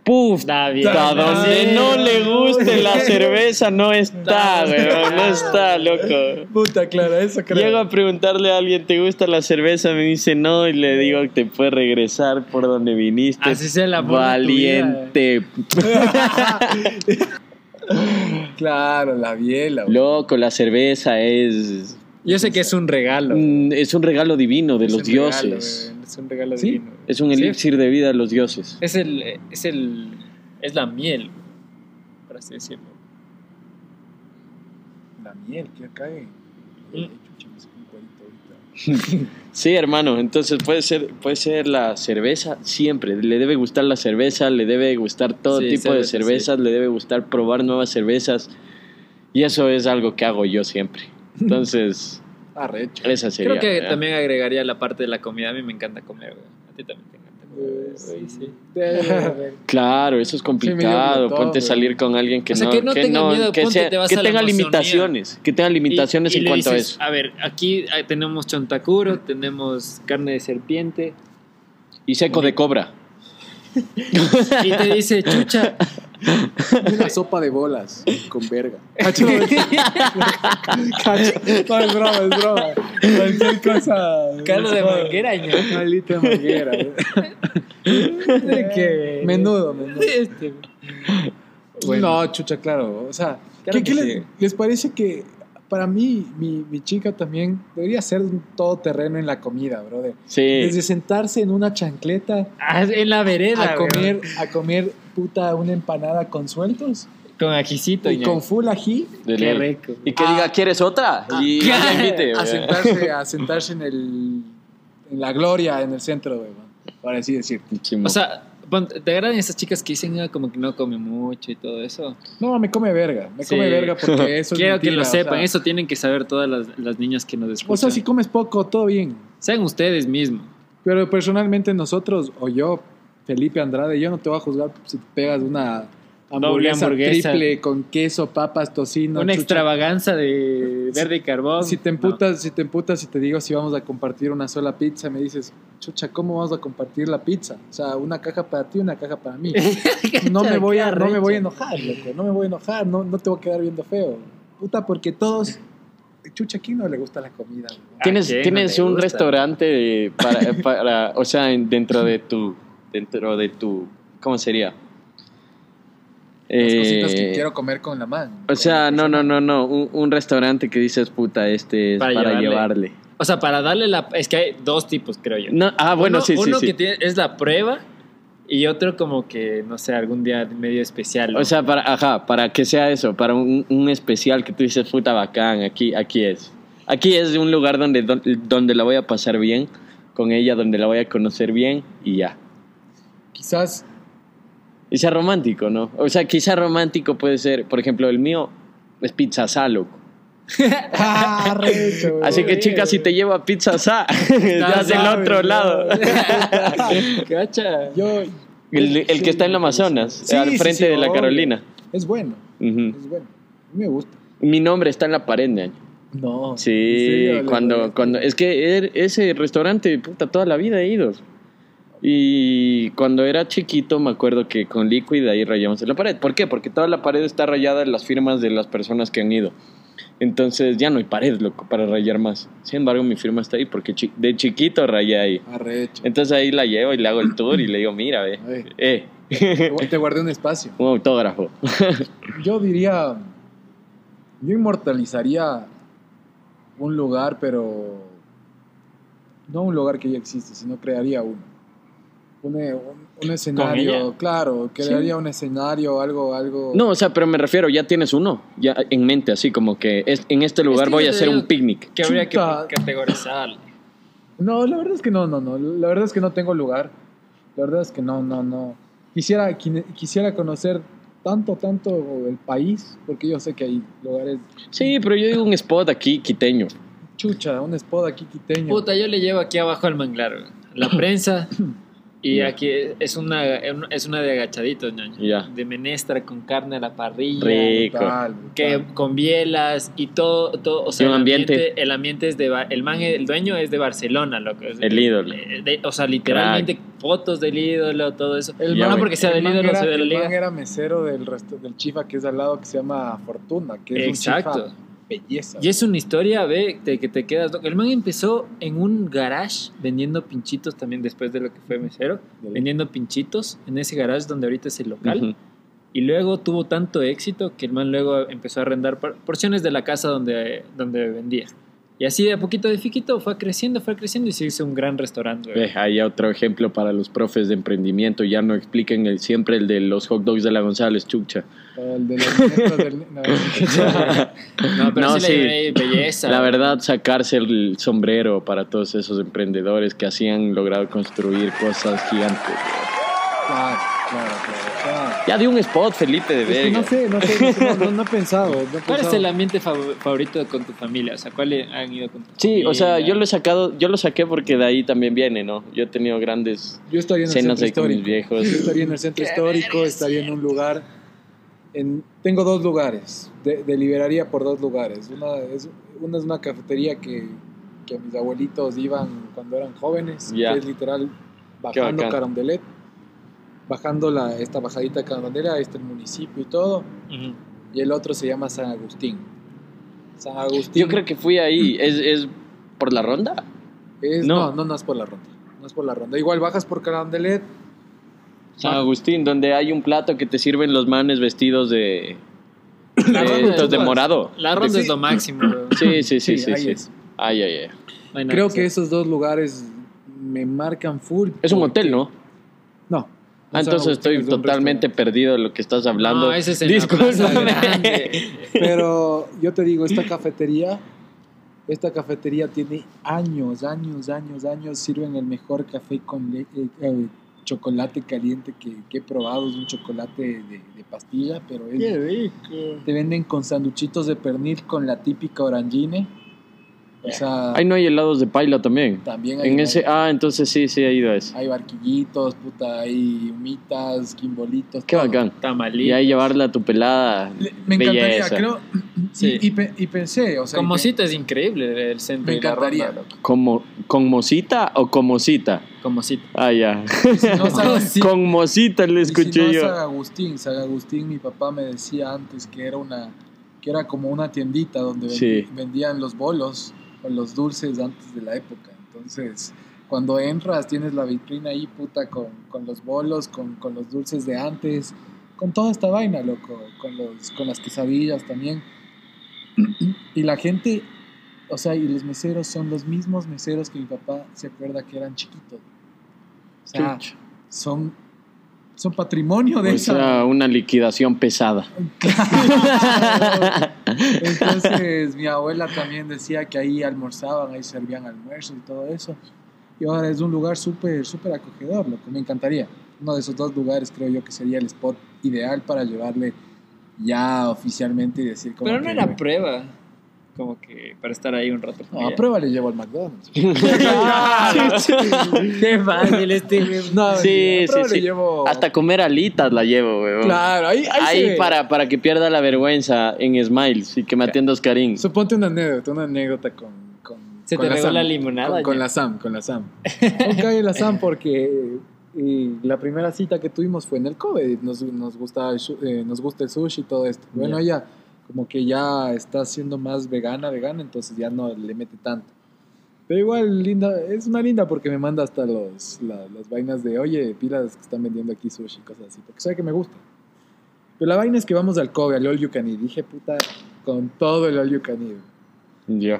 Puf, bien. hasta donde no le guste la cerveza no está, weón, no está, loco. Puta, claro, eso creo. Llego a preguntarle a alguien, ¿te gusta la cerveza? Me dice no y le digo que te puedes regresar por donde viniste. Así de tu Valiente. Claro, la biela. güey. Loco, la cerveza es... Yo sé que es un regalo. mm, Es un regalo divino de Es los regalo, dioses. es un regalo ¿Sí? divino. Es un Sí, elixir de vida de los dioses. Es el, es el, es la miel, por así decirlo. La miel que cae. Mm. Sí, hermano, entonces puede ser, puede ser la cerveza siempre. Le debe gustar la cerveza, le debe gustar todo Sí, tipo de cerveza, cervezas, le debe gustar probar nuevas cervezas. Y eso es algo que hago yo siempre. Entonces, Arrecho. esa sería. Creo que ¿verdad? también agregaría la parte de la comida. A mí me encanta comer, güey. A ti también te encanta comer. güey, sí. Claro, eso es complicado. todo, Ponte a salir con alguien que O sea, no, que no tenga miedo, que, ponte, sea- te vas que a tenga limitaciones, que tenga limitaciones Y- y en cuanto dices, a eso. A ver, aquí eh, tenemos chontacuro, tenemos carne de serpiente. Y seco de cobra. Y te dice, chucha, Una sopa de bolas con verga. Cacho. Cacho. No, es broma, es broma. Cualquier cosa. caldo de manguera, ño. Maldita manguera. ¿De qué? Menudo, menudo. Este. No, chucha, claro. O sea, Claro ¿qué, que qué sí. les, les parece que para mí, mi, mi chica también debería ser un todoterreno en la comida, brother? Sí. Desde sentarse en una chancleta Ah, en la vereda, a comer, güey. a comer puta una empanada con sueltos Con ajicito, y con full ají. de Qué ley. rico. Y que Ah. diga, ¿quieres otra? Y Ah. ya invite. a sentarse, a sentarse en el en la gloria en el centro, güey, por así decir. O sea, ¿te agradan esas chicas que dicen ah, como que no come mucho y todo eso? No, me come verga, me Sí. come verga porque eso es Quiero que mentira, lo o sepan, sea, eso tienen que saber todas las, las niñas que nos escuchan. O sea, si comes poco, todo bien. Sean ustedes mismos. Pero personalmente nosotros, o yo, Felipe Andrade, yo no te voy a juzgar si te pegas una hamburguesa, hamburguesa. triple con queso, papas, tocino. Una chucha. extravaganza de verde y carbón. Si te emputas, si te emputas y te digo si vamos a compartir una sola pizza, me dices, chucha, ¿cómo vamos a compartir la pizza? O sea, una caja para ti, una caja para mí. No me voy a, no me voy a enojar, loco, no me voy a enojar, no, no te voy a quedar viendo feo. Puta, porque todos, chucha, ¿a quién no le gusta la comida? Tienes, ¿A quién no tienes un gusta? restaurante de- para, para, o sea, en- dentro de tu, dentro de tu, ¿cómo sería? Las cositas que Eh, quiero comer con la mano. o sea, no, no, no, no, un, un restaurante que dices, puta, este es Para para, llevarle. llevarle. O sea, para darle la... Es que hay dos tipos, creo yo. No, ah, bueno, uno, sí, sí, uno sí. que tiene, es la prueba y otro como que, no sé, algún día medio especial. ¿no? O sea, para, ajá, para que sea eso, para un, un especial que tú dices, puta bacán, aquí, aquí es. Aquí es un lugar donde, don- donde la voy a pasar bien con ella, donde la voy a conocer bien y ya. Quizás Y sea romántico, ¿no? O sea, quizá romántico puede ser, por ejemplo, el mío es pizza sa, loco. Ah, recho. Así que chicas, si te llevo a pizza sa, ya del otro ¿no? lado. Cacha. Yo, El, el Sí, que está en la Amazonas, sí, al frente sí, de la obvio. Carolina. Es bueno, es bueno. A mí me gusta. Mi nombre está en la pared, ñaño. No. Sí, cuando, cuando, es que er- ese restaurante, puta, toda la vida he ido. Y cuando era chiquito me acuerdo que con Liquid ahí rayamos en la pared. ¿Por qué? Porque toda la pared está rayada en las firmas de las personas que han ido. Entonces ya no hay pared, loco, para rayar más. Sin embargo, mi firma está ahí porque chi- de chiquito rayé ahí. Arrecho. Entonces ahí la llevo y le hago el tour y le digo, mira, ve, eh, Te te guardé un espacio. un autógrafo. Yo diría, yo inmortalizaría un lugar, pero no un lugar que ya existe, sino crearía uno. Un, un- un escenario, claro, crearía un escenario, algo, algo. No, o sea, pero me refiero, ya tienes uno, ya en mente, así como que es, en este lugar que voy a hacer un picnic. Que habría que categorizar. No, la verdad es que no, no, no. La verdad es que no tengo lugar. La verdad es que no, no, no. Quisiera, quisiera conocer tanto, tanto el país, porque yo sé que hay lugares Sí, pero yo digo un spot aquí quiteño. chucha, un spot aquí quiteño. Puta, yo le llevo aquí abajo al manglar, la prensa. Y Ya. aquí es una, es una de agachaditos, ñaño. Ya. De menestra con carne a la parrilla. Rico. Brutal. Que con bielas y todo, todo o sea, Y un el ambiente. ambiente. el ambiente es de Ba- el man, el dueño es de Barcelona, loco. Es- El ídolo. eh, de- o sea, literalmente fotos del ídolo, todo eso. El Ya, no güey. porque sea el del man ídolo, era- de la el man liga. era mesero del, resto, del chifa que es al lado que se llama Fortuna, que es Exacto. un chifa belleza. Y es una historia, ve, de que te quedas. loco. El man empezó en un garage vendiendo pinchitos también después de lo que fue mesero. Vendiendo pinchitos en ese garage donde ahorita es el local. Ujú. Y luego tuvo tanto éxito que el man luego empezó a arrendar por- porciones de la casa donde, donde vendía. Y así de a poquito de fiquito fue creciendo, fue creciendo y se hizo un gran restaurante. Ve, ahí otro ejemplo para los profes de emprendimiento. Ya no expliquen el, siempre el de los hot dogs de la González Chucha. El de muñecas del- no, No, pero No, sí, sí. le llevé belleza. La verdad, sacarse el sombrero para todos esos emprendedores que así han logrado construir cosas gigantes. claro, claro, claro. claro. Ya de un spot, Felipe de Es que Vega. no sé, no sé, no, no- no- no he pensado. no he ¿Cuál es el ambiente fav- favorito con tu familia? O sea, ¿cuál han ido con tu Sí, o sea, familia? yo lo he sacado, yo lo saqué porque de ahí también viene, ¿no? Yo he tenido grandes Yo estaría en el cenas ahí con mis viejos. Yo estaría en el centro histórico, estaría en un lugar. En, tengo dos lugares. De- deliberaría por dos lugares. Una es, una es una cafetería que, que mis abuelitos iban cuando eran jóvenes, que es literal bajando. Carondelet. Bajando la, esta bajadita de Carondelet, ahí está el municipio y todo. Y el otro se llama San Agustín. San Agustín. Yo creo que fui ahí, ¿es, es por la ronda? es, no. no. no, no, es por la ronda. No es por la ronda. Igual bajas por Carondelet. San Agustín, donde hay un plato que te sirven los manes vestidos de, La de, estos morado. La ronda Sí. es lo máximo. Sí, sí, sí, sí. sí. es. Ay, ay, ay. Creo que esos dos lugares me marcan full. Es un hotel, ¿no? No. Ah, entonces estoy totalmente perdido de lo que estás hablando. No, ese es Discúlpame. Pero yo te digo, esta cafetería, esta cafetería tiene años, años, años, años. Sirven el mejor café con le- eh, eh, chocolate caliente que, que he probado. Es un chocolate de, de pastilla, pero es- rico. te venden con sanduchitos de pernil con la típica orangine. O sea, Ahí no hay helados de paila también. también hay, En ese, ah, entonces sí, sí he ido a eso. hay barquillitos, puta, hay humitas, quimbolitos. Qué todo. bacán. Tamalí. Y ahí llevarla a tu pelada. Le- Me encantaría, Belleza. creo. Sí. Y, y pe- y pensé, o sea, y Como pe- cita es increíble el centro. Me y la encantaría. ronda, loco. Como, ¿Con mosita o como cita? Como cita. Ah, ya. si no. Con mosita le y si escuché no, yo. San Agustín, San Agustín, mi papá me decía antes que era una, que era como una tiendita donde Sí. vendían los bolos o los dulces antes de la época. Entonces, cuando entras, tienes la vitrina ahí, puta, con, con los bolos, con, con los dulces de antes, con toda esta vaina, loco, con, los, con las quesadillas también. Y la gente, o sea, y los meseros son los mismos meseros que mi papá se acuerda que eran chiquitos. O sea, son, son patrimonio de O esa. sea, una liquidación pesada. Entonces, mi abuela también decía que ahí almorzaban, ahí servían almuerzos y todo eso. Y ahora es un lugar súper, súper acogedor, lo que me encantaría. Uno de esos dos lugares creo yo que sería el spot ideal para llevarle ya oficialmente y decir como Pero no era prueba. Como que para estar ahí un rato. No, ella. prueba le llevo al McDonald's. Qué fácil este. No, Sí, sí, sí. llevo... Hasta comer alitas la llevo, weón. Claro, ahí, ahí, Ahí para, para que pierda la vergüenza en Smiles y que me atienda Oscarín. Suponte una anécdota, una anécdota con... con Se con te regó Sam. la limonada, Con, la Sam, con la Sam. Ok, la Sam porque y la primera cita que tuvimos fue en el Kobe. Nos, nos, gusta, el, eh, nos gusta el sushi y todo esto. Bueno, Ya. ella como que ya está siendo más vegana, vegana, entonces ya no le mete tanto. Pero igual, linda, es una linda porque me manda hasta los, la- las vainas de, oye, pilas que están vendiendo aquí sushi y cosas así, porque sabe que me gusta. Pero la vaina es que vamos al Kobe, al All You Can Eat. Dije, puta, con todo el All You Can Eat. Yo.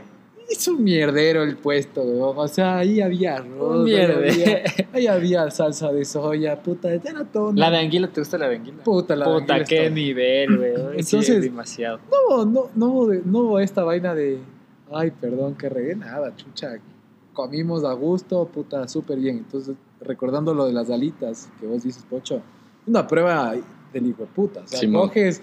Es un mierdero el puesto, weón. O sea, ahí había arroz, ahí había, ahí había salsa de soya, puta, era todo. La de anguila, ¿te gusta la de anguila? Puta, la de Puta, anguila qué está- nivel, güey. Sí, Entonces- es demasiado. No, no, no, hubo de- no hubo esta vaina de, ay, perdón, que regué nada, chucha. Comimos a gusto, puta, súper bien. Entonces, recordando lo de las alitas que vos dices, Pocho, una prueba del hijo de puta. O sea, Simón. coges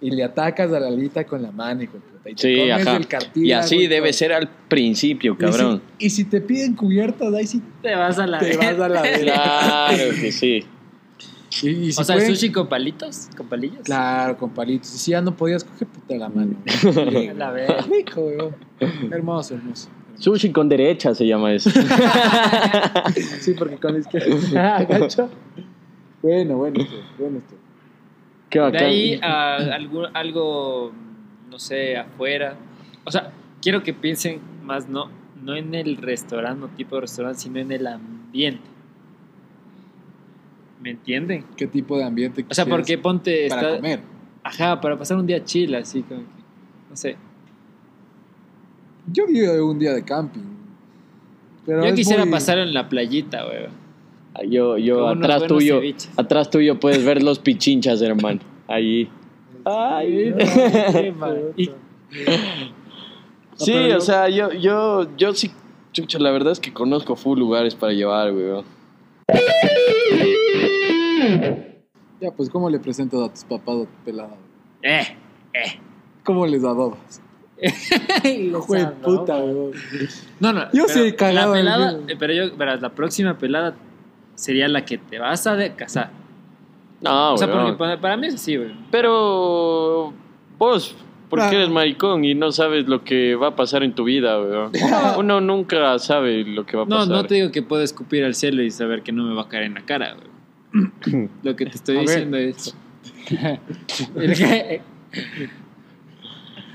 y le atacas a la alita con la mano, hijo puta. Y te Sí, comes ajá. el cartílago Y así debe todo. ser al principio, cabrón. Y si, y si te piden cubiertas, ahí sí Te vas a la. te vas a la verga. Claro que sí. Y, y si o sea, pueden- sushi con palitos, con palillos. Claro, con palitos. Y si ya no podías, coge puta la mano. A la verga. Rico, weón. Hermoso, hermoso. hermoso. Sushi con derecha se llama eso. Sí, porque con la izquierda. Ah, ¿cacho? Bueno, bueno, esto, bueno esto. Qué De ahí a algo, algo, no sé, afuera. O sea, quiero que piensen más no, no en el restaurante, no tipo de restaurante, sino en el ambiente. ¿Me entienden? ¿Qué tipo de ambiente O sea, porque ponte. para está- comer? Ajá, para pasar un día chill, así como que. No sé. Yo vivo un día de camping. Pero Yo quisiera muy- pasar en la playita, weón. Yo, yo atrás tuyo, ceviches. atrás tuyo puedes ver los pichinchas, hermano. Ahí. Ay. Qué mal. Y- Sí, o sea, yo, yo, yo sí, chucha, la verdad es que conozco full lugares para llevar, weón. Ya, pues, ¿cómo le presentas a tus papás a tu pelada? Eh, ¿Cómo les adobas? Hijo de puta, weón. No, no. Yo pero sí he cagado La el pelada, eh, pero yo, verás, la próxima pelada sería la que te vas a de- casar. No, o sea, weón. porque para, para mí es así, güey. Pero vos, porque Ah. eres maricón y no sabes lo que va a pasar en tu vida, weón. Uno nunca sabe lo que va a No, pasar. no te digo que puedo escupir al cielo y saber que no me va a caer en la cara, güey. Lo que te estoy A ver. diciendo es. El que-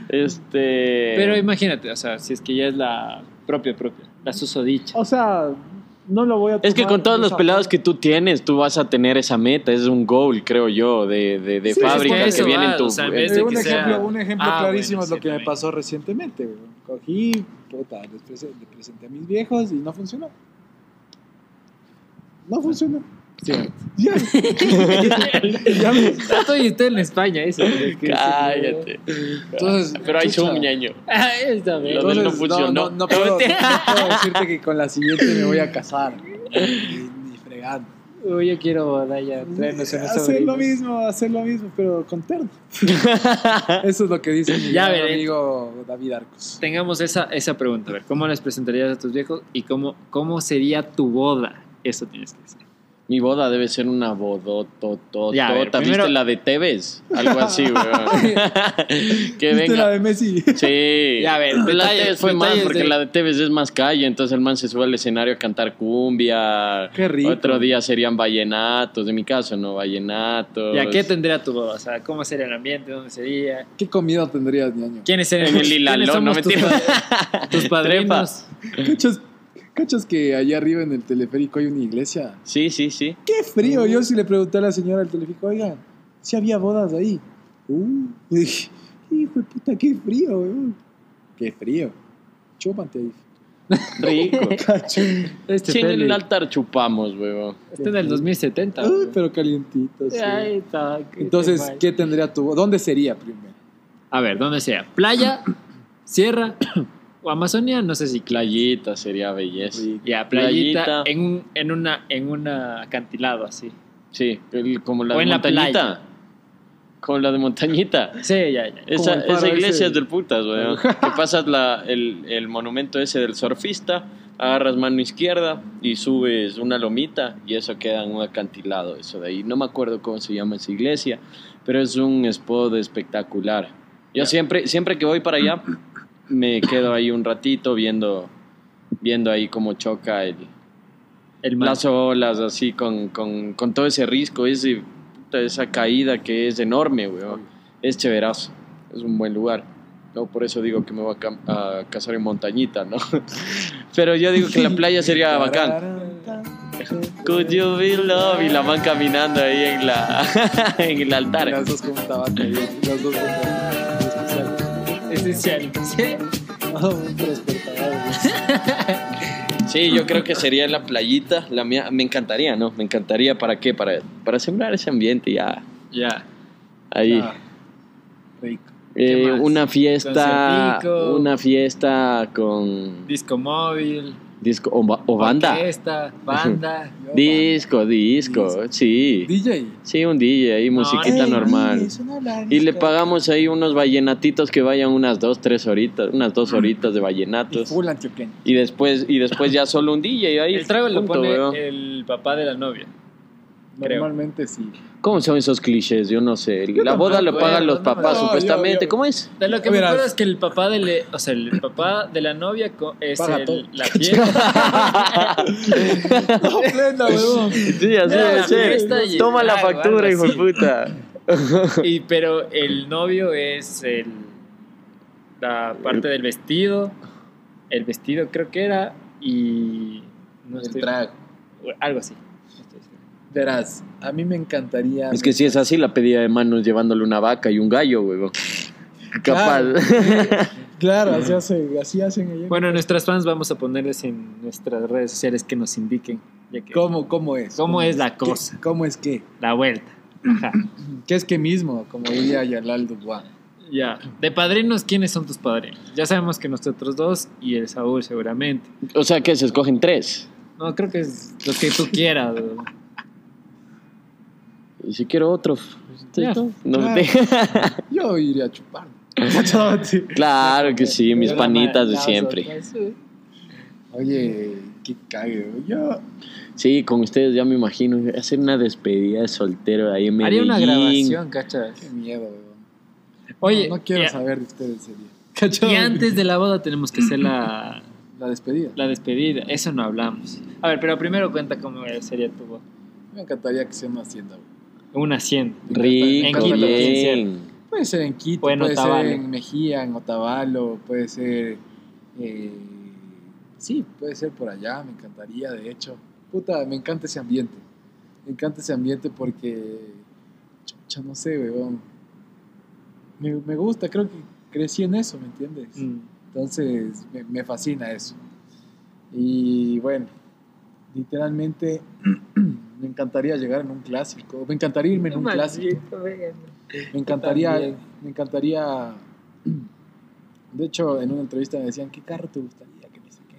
Este. pero imagínate, o sea, si es que ya es la propia, propia, la susodicha. O sea, no lo voy a Es que tomar con todos los pelados que tú tienes, tú vas a tener esa meta. Es un goal, creo yo, de, de, de Sí, fábrica es que eso viene va, en tu. o sea, en en- vez Eh, de un, que sea- ejemplo, un ejemplo Ah, clarísimo bueno, es lo sí, que me pasó recientemente. Cogí, puta, les prese- le presenté a mis viejos y no funcionó. No funcionó. Ya. Ya me- Estoy, estoy en España, eso. Cállate. Entonces, Pero hay zoom, ñaño. Ah. Lo no funcionó. No, no, no puedo, no puedo decirte que con la siguiente me voy a casar. Ni, ni fregando. Uy, yo quiero boda ya. Hacer lo mismo, hacer lo mismo, pero con terno. Eso es lo que dice mi Ya amigo David Arcos. Tengamos esa, esa pregunta. A ver, ¿cómo les presentarías a tus viejos y cómo, cómo sería tu boda? Eso tienes que decir. Mi boda debe ser una bodototota. Ya, ver, primero- ¿Viste la de Tevez? Algo así, weón. que ¿Viste la venga. de Messi? Sí. Ya, a ver, la de fue más porque de- la de Tevez es más calle, entonces el man se sube al escenario a cantar cumbia. Qué rico. Otro día serían vallenatos, en mi caso no, vallenatos. ¿Y a qué tendría tu boda? O sea, ¿cómo sería el ambiente? ¿Dónde sería? ¿Qué comida tendrías, ñaño? ¿Quiénes serían En el Lilalón, ¿quiénes no somos tus, tus padrinos? ¿Cachas, que allá arriba en el teleférico hay una iglesia? Sí, sí, sí. ¡Qué frío! Yo sí le pregunté a la señora del teleférico, oiga, si había bodas ahí. Uh, y dije, hijo de puta, qué frío, weón. Qué frío. Chúpate ahí. Rico. Cacho. Este Sí, en el altar chupamos, weón. Este en el 2070. Uy, güey. pero calientito, sí. Ahí está, qué Entonces. ¿qué tendría tu boda? ¿Dónde sería primero? A ver, ¿dónde sea? ¿Playa? ¿Sierra? ¿O Amazonia? No sé si Playita sería belleza. Ya, playita, Playita. En, un, en, una, en un acantilado así. Sí, el- como la O de en la montañita. playa. Como la de Montañita. Sí, ya, ya. Esa, esa iglesia ese. es del putas, weón. que pasas la, el, el monumento ese del surfista, agarras mano izquierda y subes una lomita y eso queda en un acantilado, eso de ahí. No me acuerdo cómo se llama esa iglesia, pero es un spot espectacular. Yo siempre, siempre que voy para allá, me quedo ahí un ratito viendo, viendo ahí cómo choca el, El mar. las olas, así con, con, con todo ese risco, ese, esa caída que es enorme, weón. Es chéverazo, es un buen lugar. No, por eso digo que me voy a, a casar en montañita, ¿no? Pero yo digo que la playa sería bacán. Could you be love? Y la van caminando ahí en, la, en el altar. Las dos tabaco, ahí, las dos. Esencial. Sí. Oh, un. Sí, yo creo que sería la playita. La mía, me encantaría, ¿no? Me encantaría, ¿para qué? Para, para sembrar ese ambiente ya. Ya. Ahí. Ah, rico. Eh, una fiesta, una fiesta con Disco móvil. Disco o, ba- o banda. Orquesta, banda. Disco, disco, sí. DJ. Sí, un DJ ahí, musiquita normal. Y le pagamos ahí unos vallenatitos que vayan unas dos, tres horitas, unas dos horitas de Y vallenatos. full. Y después, y después ya solo un DJ ahí. El trago lo pone el papá de la novia. Creo. Normalmente sí. ¿Cómo son esos clichés? Yo no sé. La boda lo pagan los papás, no, supuestamente. yo- yo- ¿Cómo es? De lo que me acuerdo es que el papá de, le- o sea, el papá de la novia es el- la fiesta. No, plena, huevón. Sí, así el Toma la factura, hijo de puta. y, pero el novio es el, la parte del vestido. El vestido creo que era. Y. No El estoy- trago. Algo así. Verás, a mí me encantaría. Es que si es así, la pedida de manos llevándole una vaca y un gallo, huevo. Capaz. Claro, así, hace, así hacen ellos. Bueno, nuestras fans vamos a ponerles en nuestras redes sociales que nos indiquen. Ya que ¿Cómo, ¿Cómo es? ¿Cómo es la ¿Qué- cosa? ¿Cómo es qué? La vuelta. Ajá. ¿Qué es que mismo? Como diría Yalal Dubois. Ya. De padrinos, ¿quiénes son tus padrinos? Ya sabemos que nosotros dos y el Saúl seguramente. O sea que se escogen tres. No, creo que es lo que tú quieras. Bro. Y si quiero otro. Ya. No, Claro. Yo iría a chupar. claro que sí, mis panitas de siempre. Oye, qué cague. Yo. Sí, con ustedes ya me imagino hacer una despedida de soltero ahí en Haría Medellín. una grabación, ¿cachas? Qué miedo, weón. Oye, no, no quiero y- saber de ustedes sería. ¿Cachai? Y antes de la boda tenemos que hacer la, La despedida. la despedida. Eso no hablamos. A ver, pero primero cuenta cómo sería tu boda. Me encantaría que sea una hacienda, weón. Una hacienda. Rico, En Quito, bien. Puede ser en Quito, puede Otavalo. ser en Mejía, en Otavalo, puede ser. eh, sí, puede ser por allá, me encantaría, de hecho. Puta, me encanta ese ambiente. Me encanta ese ambiente porque. Chucha, no sé, weón. Me, me gusta, creo que crecí en eso, ¿me entiendes? Mm. Entonces, me, me fascina eso. Y bueno, literalmente me encantaría llegar en un clásico. Me encantaría irme en un clásico. Me encantaría, me encantaría. De hecho, en una entrevista me decían, ¿qué carro te gustaría? Que no sé qué.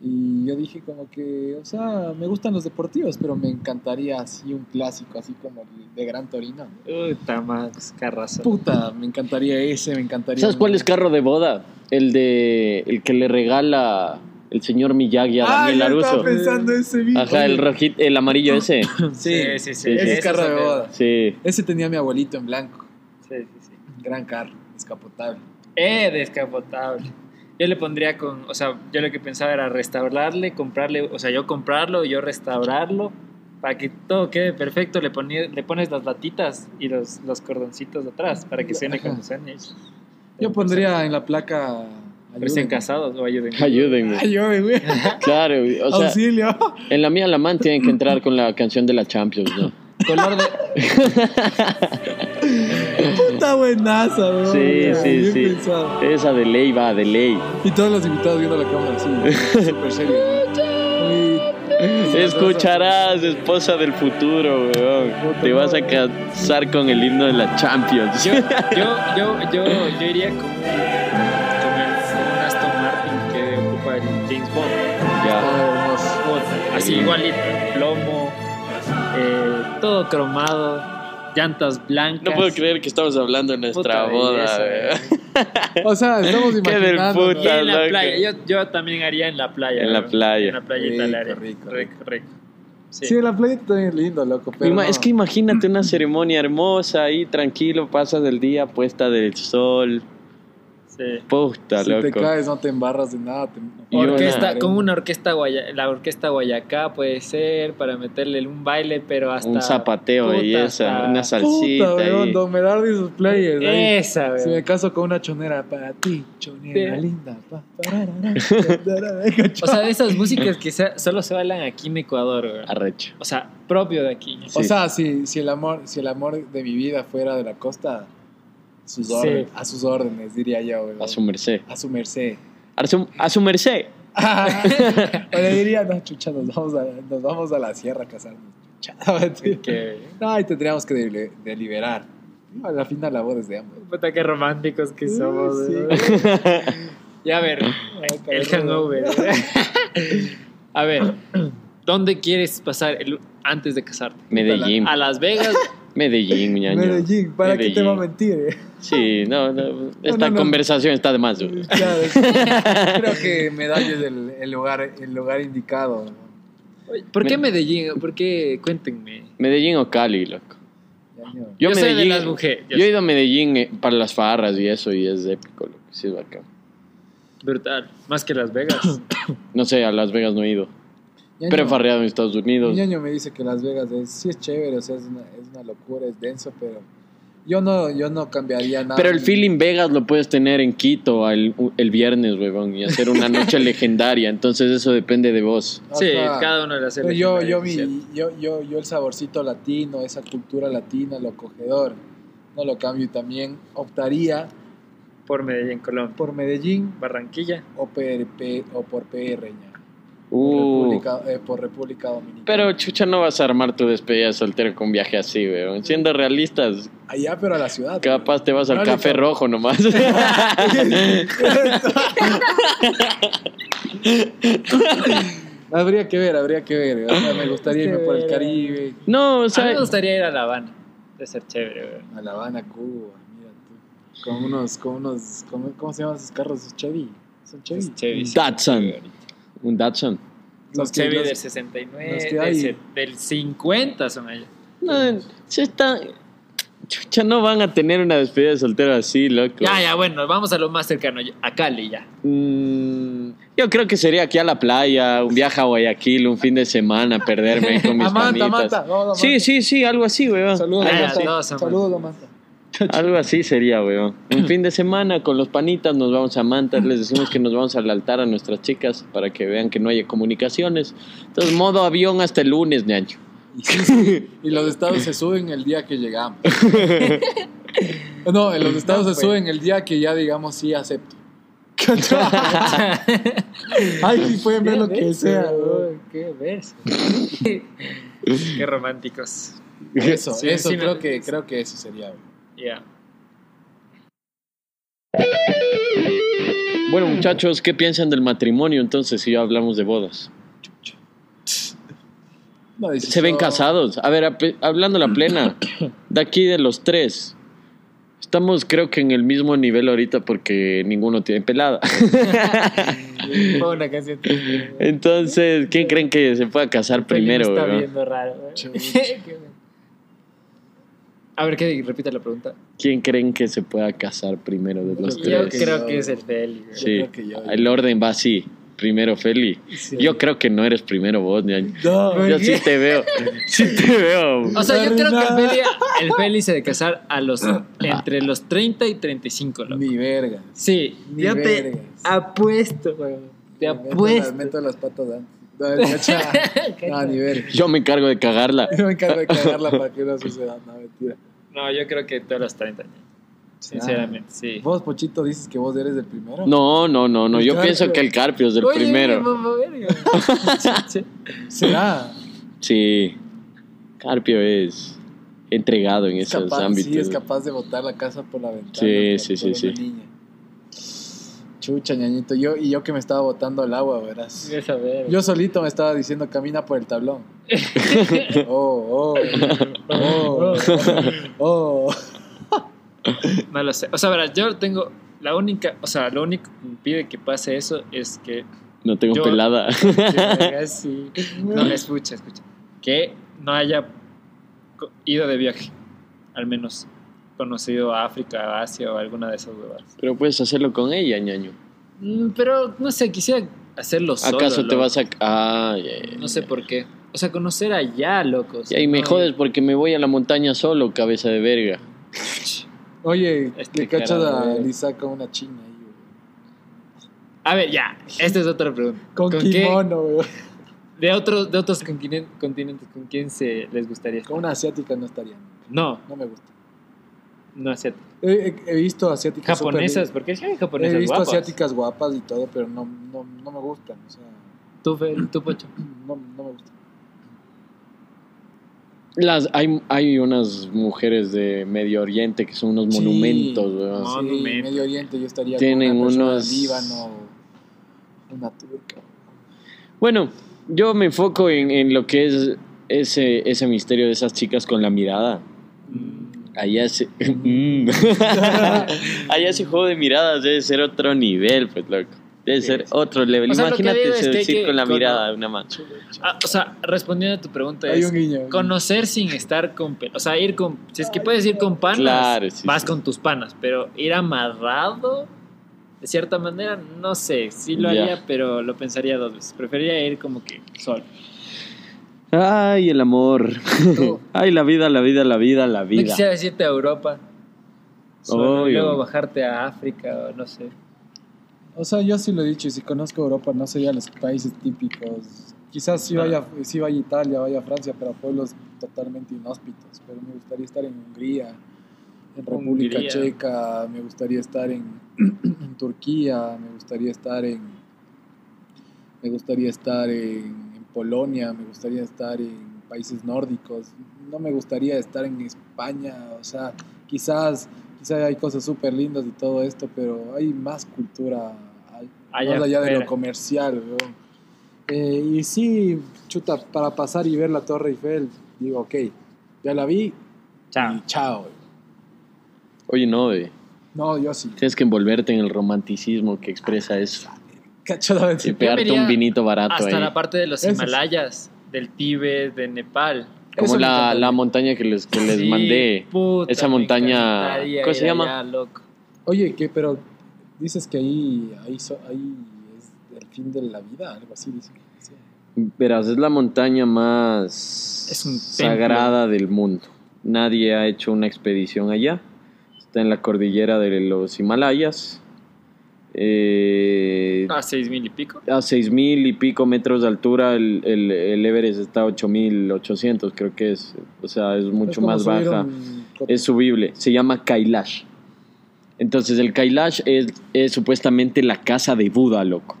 Y yo dije como que, o sea, me gustan los deportivos, pero me encantaría así un clásico, así como el de Gran Torino. Puta más carrazo. Puta, me encantaría ese, me encantaría. ¿Sabes cuál es carro de boda? El de el que le regala el señor Miyagi a Ah, Daniel yo Aruso. estaba pensando ese video. Ajá, el rojito, el amarillo ese. Sí, sí, sí. Sí, Ese es carro de boda. Sí. Ese tenía mi abuelito en blanco. Sí, sí, sí. Gran carro, descapotable. Eh, descapotable. Yo le pondría con, o sea, yo lo que pensaba era restaurarle, comprarle, o sea, yo comprarlo y yo restaurarlo para que todo quede perfecto. Le, ponía, le pones las latitas y los, los cordoncitos atrás para que suene cuando suene. Yo pondría en la placa. Ayúdenme. casados o ayuden. Ayúdenme. Ayúdenme, güey. Claro, o sea, Auxilio. en la mía la man tienen que entrar con la canción de la Champions, ¿no? Color de, Puta buenaza, güey. Sí, sí, Bien sí. pensado. Esa de ley va, de ley. Y todos los invitados viendo la cámara así, súper serio. Escucharás, esposa del futuro, weón. Te vas a casar con el himno de la Champions. yo, yo, yo, yo, yo iría con, Así Sí. igualito, plomo, eh, todo cromado, llantas blancas. No puedo creer que estamos hablando de nuestra Puta boda, belleza. O sea, estamos Qué del imaginando. Y en la loco. playa. Yo, yo también haría en la playa. En la playa. En la playita Rico, rico, rico. rico. Sí. Sí, la playa también es lindo, loco. Pero Ima- no. Es que imagínate una ceremonia hermosa ahí, tranquilo, pasas el día, puesta del sol. Sí. Puta, si te loco. caes, no te embarras de nada. Te... Y una- Orquesta, con una orquesta guaya, la orquesta Guayacá puede ser para meterle un baile, pero hasta Un zapateo y esa, hasta- una salsita Puta, weón, ahí. Don Merardi y sus players. ahí. Esa, güey. Si me caso con una chonera para ti, chonera Sí. linda. pa, pararara, O sea, de esas músicas que se- solo se bailan aquí en Ecuador. Arrecho. O sea, propio de aquí. O sea, si, si, el amor, si el amor de mi vida fuera de la costa, sus Sí. órdenes, a sus órdenes, diría yo. weón. A su merced. A su merced. A su, a su merced. o le diría, no, chucha, nos vamos a, nos vamos a la sierra a casarnos. Chucha, mentira. Que, No, y tendríamos que deli- deliberar. No, a la final la boda es de ambos. puta, qué románticos que somos. sí. güey. Ya a ver, el hangover. A ver, ¿dónde quieres pasar el, antes de casarte? Medellín. ¿A Las Vegas? Medellín, ñaño. Medellín, ¿para qué te Medellín. va a mentir? eh? Sí, no, no. Esta no, no. conversación está de más. güey. Claro, creo que Medallo es el, el lugar, el lugar indicado. ¿Por qué Me- Medellín? ¿Por qué? Cuéntenme. Medellín o Cali, loco. Yo soy de las mujeres, yo Yo he ido a Medellín eh, para las farras y eso, y es épico, loco. Sí, es bacán. Brutal. Más que Las Vegas. No sé, a Las Vegas no he ido. Ñaño, Pero he farreado en Estados Mi Unidos. ñaño me dice que Las Vegas es, sí es chévere, o sea, es una, es una locura, es denso, pero yo no, yo no cambiaría nada. Pero el feeling Vegas lo puedes tener en Quito el, el viernes, huevón, y hacer una noche legendaria. Entonces eso depende de vos. Sí, Ajá. cada uno de las Pero yo, yo, mi, yo, yo, yo el saborcito latino, esa cultura latina, lo acogedor, no lo cambio y también optaría Por Medellín, Colombia. por Medellín Barranquilla. o, PRP, o por PR, ña. Uh, República, eh, por República Dominicana. pero chucha, no vas a armar tu despedida de soltero con viaje así, weón. Siendo realistas, Allá, pero a la ciudad. capaz te vas al café rojo nomás. habría que ver, habría que ver. o sea, me gustaría irme por el. Caribe, no, o A mí sea, me gustaría ir a La Habana. De ser chévere, güey. a La Habana, Cuba, mira tú. Con unos, con unos, ¿cómo, cómo se llaman esos carros? Chevy. ¿Son Chevy? Chevy. sí. Datsun. Un Datsun. Los Chevy los- del 69, los que del, hay. se- del 50 son allá. No, si está... Chucha, no van a tener una despedida de soltero así, loco. Ya, ya, bueno, vamos a lo más cercano, a Cali ya. Mm, yo creo que sería aquí a la playa, un viaje a Guayaquil, un fin de semana, perderme con mis A Manta, panitas. Manta. Vamos a Sí, sí, sí, algo así, weón. Saludos, Ah, a ya, Manta. todos a Manta. Saludos, a Manta. Algo así sería, weón. Un fin de semana con los panitas nos vamos a Manta, les decimos que nos vamos al altar a nuestras chicas para que vean que no haya comunicaciones. Entonces, modo avión hasta el lunes, ñaño. Y, los estados se suben el día que llegamos. No, en los estados No, se pues. suben el día que ya digamos sí acepto. Ay, sí pueden ver lo que sea. güey. Qué verso. Qué románticos. Eso, Sí, eso sí, creo que creo que eso sería. Bueno, muchachos, ¿qué piensan del matrimonio entonces si ya hablamos de bodas? Se ven casados. A ver, hablando la plena, de aquí de los tres, estamos creo que en el mismo nivel ahorita porque ninguno tiene pelada. Entonces, ¿quién creen que se pueda casar primero, Está viendo raro. A ver, ¿qué? Repite la pregunta. ¿Quién creen que se pueda casar primero de los Yo Yo tres? que creo yo- que es el Feli. Sí, creo que yo- el orden va así. Primero Feli. Sí. Yo creo que no eres primero vos, ñaño. No, Yo sí te veo. Sí te veo. O sea, yo creo que el Feli, el Feli se de casar a los, entre los 30 y 35, loco. ni verga. Sí, Ni yo te apuesto, güey. Te apuesto. Meto las patas antes. No, no, ni verga. Yo me encargo de cagarla. Yo me encargo de cagarla para que no suceda. No, mentira. No, yo creo que todos los 30 años. Sinceramente, sí. Vos, Pochito, dices que vos eres el primero. No, no, no, no. El Yo Carpio. pienso que el Carpio es el Oye, primero. mamá. ¿Será? Sí. Carpio es entregado en Es esos capaz, ámbitos. sí, es capaz de botar la casa por la ventana. Sí, sí, sí, sí. niña. Chucha, ñañito. Yo, y yo que me estaba botando al agua, verás. Esa. Yo solito me estaba diciendo camina por el tablón. Oh, oh. Oh, oh. No lo sé. O sea, verás, yo tengo la única, o sea, lo único que impide que pase eso es que No tengo Yo- pelada. sí. No, escucha, escucha. Que no haya ido de viaje, al menos conocido a África, Asia o alguna de esas huevas. Pero puedes hacerlo con ella, ñaño. Mm, Pero no sé, quisiera hacerlo solo. ¿Acaso te loco. vas a.? Ah, No sé por qué. O sea, conocer allá, locos. Y ahí me jodes porque me voy a la montaña solo, cabeza de verga. Oye, Este le cacho cara, a con una china ahí, güey. A ver, ya. Esta es otra pregunta. Con, qué- kimono, güey. de otros, de otros continen- continentes, ¿con quién se les gustaría? Con una asiática no estaría. No, No me gusta. No asiáticas. He, he- he visto asiáticas Japonesas, lindas. porque sí hay He japonesas visto guapas. asiáticas guapas y todo, pero no, no, no me gustan. O sea, Tú, tú, Pocho. no, no me gustan. Las, hay, hay unas mujeres de Medio Oriente que son unos Sí. monumentos, weón. Sí. Medio Oriente yo estaría Tienen con una unos- Líbano, una turca. Bueno, yo me enfoco en, en lo que es ese, ese misterio de esas chicas con la mirada. Allá se. Mm. Allá ese juego de miradas debe ser otro nivel, pues, loco. Debe Sí, ser sí. otro level. O sea, Imagínate seducir que con la mirada de una mano. Ah, o sea, respondiendo a tu pregunta Hay es un guiño. conocer sin estar con, o sea, ir con, si es que puedes ir con panas, Claro, sí, vas sí. con tus panas, pero ir amarrado, de cierta manera, no sé, sí lo haría, pero lo pensaría dos veces. Preferiría ir como que solo. Ay, el amor. Tú. Ay, la vida, la vida, la vida, la No vida. quisiera decirte a Europa, solo, luego bajarte a África o no sé. O sea, yo sí lo he dicho, y si conozco Europa, no serían los países típicos. Quizás sí Ah. vaya, sí vaya a Italia, vaya a Francia, pero a pueblos totalmente inhóspitos. Pero me gustaría estar en Hungría, en República Hungría. Checa, me gustaría estar en, en Turquía, me gustaría estar en, me gustaría estar en Polonia, me gustaría estar en países nórdicos. No me gustaría estar en España, o sea, quizás, quizás hay cosas súper lindas y todo esto, pero hay más cultura hay- Allá más allá de lo comercial. Eh, y sí, chuta, para pasar y ver la Torre Eiffel, digo, ok, ya la vi Chao. y chao. weón. Oye, no, ve. No, yo sí. Tienes que envolverte en el romanticismo que expresa eso. Cacho, no, Y pegarte vería un vinito barato Hasta ahí. la parte de los. Himalayas, del Tíbet, de Nepal. Como la, la montaña que les, que les Sí, mandé. puta, Esa montaña- ¿cómo se llama? loco. Oye, ¿qué? Pero dices que ahí, ahí, so- ahí es el fin de la vida, algo así dicen. Sí. Verás, es la montaña más Es un sagrada del mundo. Nadie ha hecho una expedición allá. Está en la cordillera de los Himalayas. Eh, A seis mil y pico. a seis mil y pico metros de altura, el, el, el Everest está a 8800, creo que es. O sea, es mucho Es más baja. un- Es subible. Se llama Kailash. Entonces, el Kailash es, es supuestamente la casa de Buda, loco.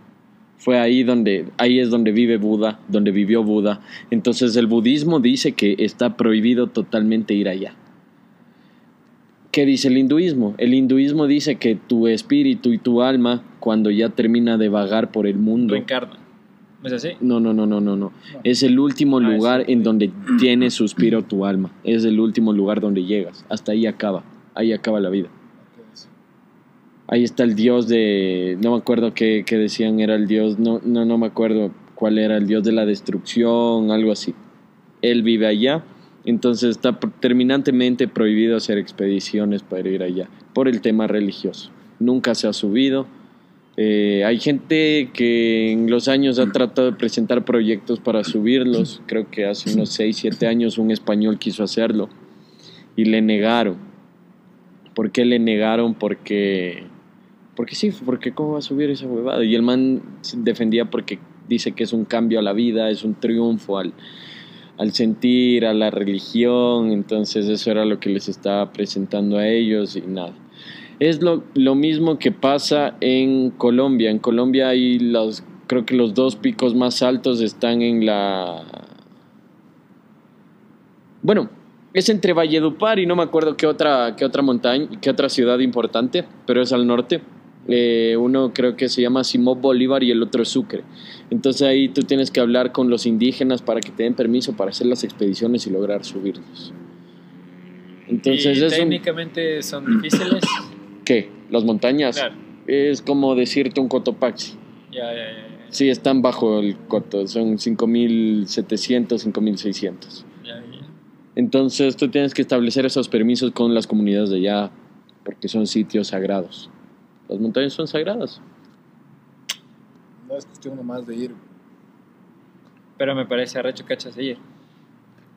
Fue ahí donde, ahí es donde vive Buda, donde vivió Buda. Entonces, el budismo dice que está prohibido totalmente ir allá. ¿Qué dice el hinduismo? El hinduismo dice que tu espíritu y tu alma, cuando ya termina de vagar por el mundo, Reencarna. ¿No es así? no, no, no, no, no, no. Es el último Ah, lugar en donde tiene suspiro tu alma. Es el último lugar donde llegas. Hasta ahí acaba. Ahí acaba la vida. Ahí está el dios de... No me acuerdo qué, qué decían era el dios. No, no, no me acuerdo cuál era el dios de la destrucción, algo así. Él vive allá. Entonces está terminantemente prohibido hacer expediciones para ir allá. Por el tema religioso. Nunca se ha subido. Eh, hay gente que en los años ha tratado de presentar proyectos para subirlos. Creo que hace unos 6, 7 años un español quiso hacerlo y le negaron. ¿Por qué le negaron? Porque, porque sí, porque cómo va a subir esa huevada. Y el man defendía porque dice que es un cambio a la vida, es un triunfo al, al sentir, a la religión. Entonces eso era lo que les estaba presentando a ellos y nada. Es lo, lo mismo que pasa en Colombia. En Colombia hay los, creo que los dos picos más altos están en la... Bueno, es entre Valledupar y no me acuerdo qué otra, qué otra montaña, qué otra ciudad importante, pero es al norte. Eh, uno creo que se llama Simón Bolívar y el otro es Sucre. Entonces ahí tú tienes que hablar con los indígenas para que te den permiso para hacer las expediciones y lograr subirlos. Entonces y es un... técnicamente son difíciles. ¿Qué? Las montañas. Claro. Es como decirte un Cotopaxi. Ya, ya, ya, ya. Sí, están bajo el coto, son 5.700, 5.600. ya, ya. Entonces tú tienes que establecer esos permisos con las comunidades de allá, porque son sitios sagrados. Las montañas son sagradas. No es cuestión nomás de ir. Pero me parece arrecho cachas seguir.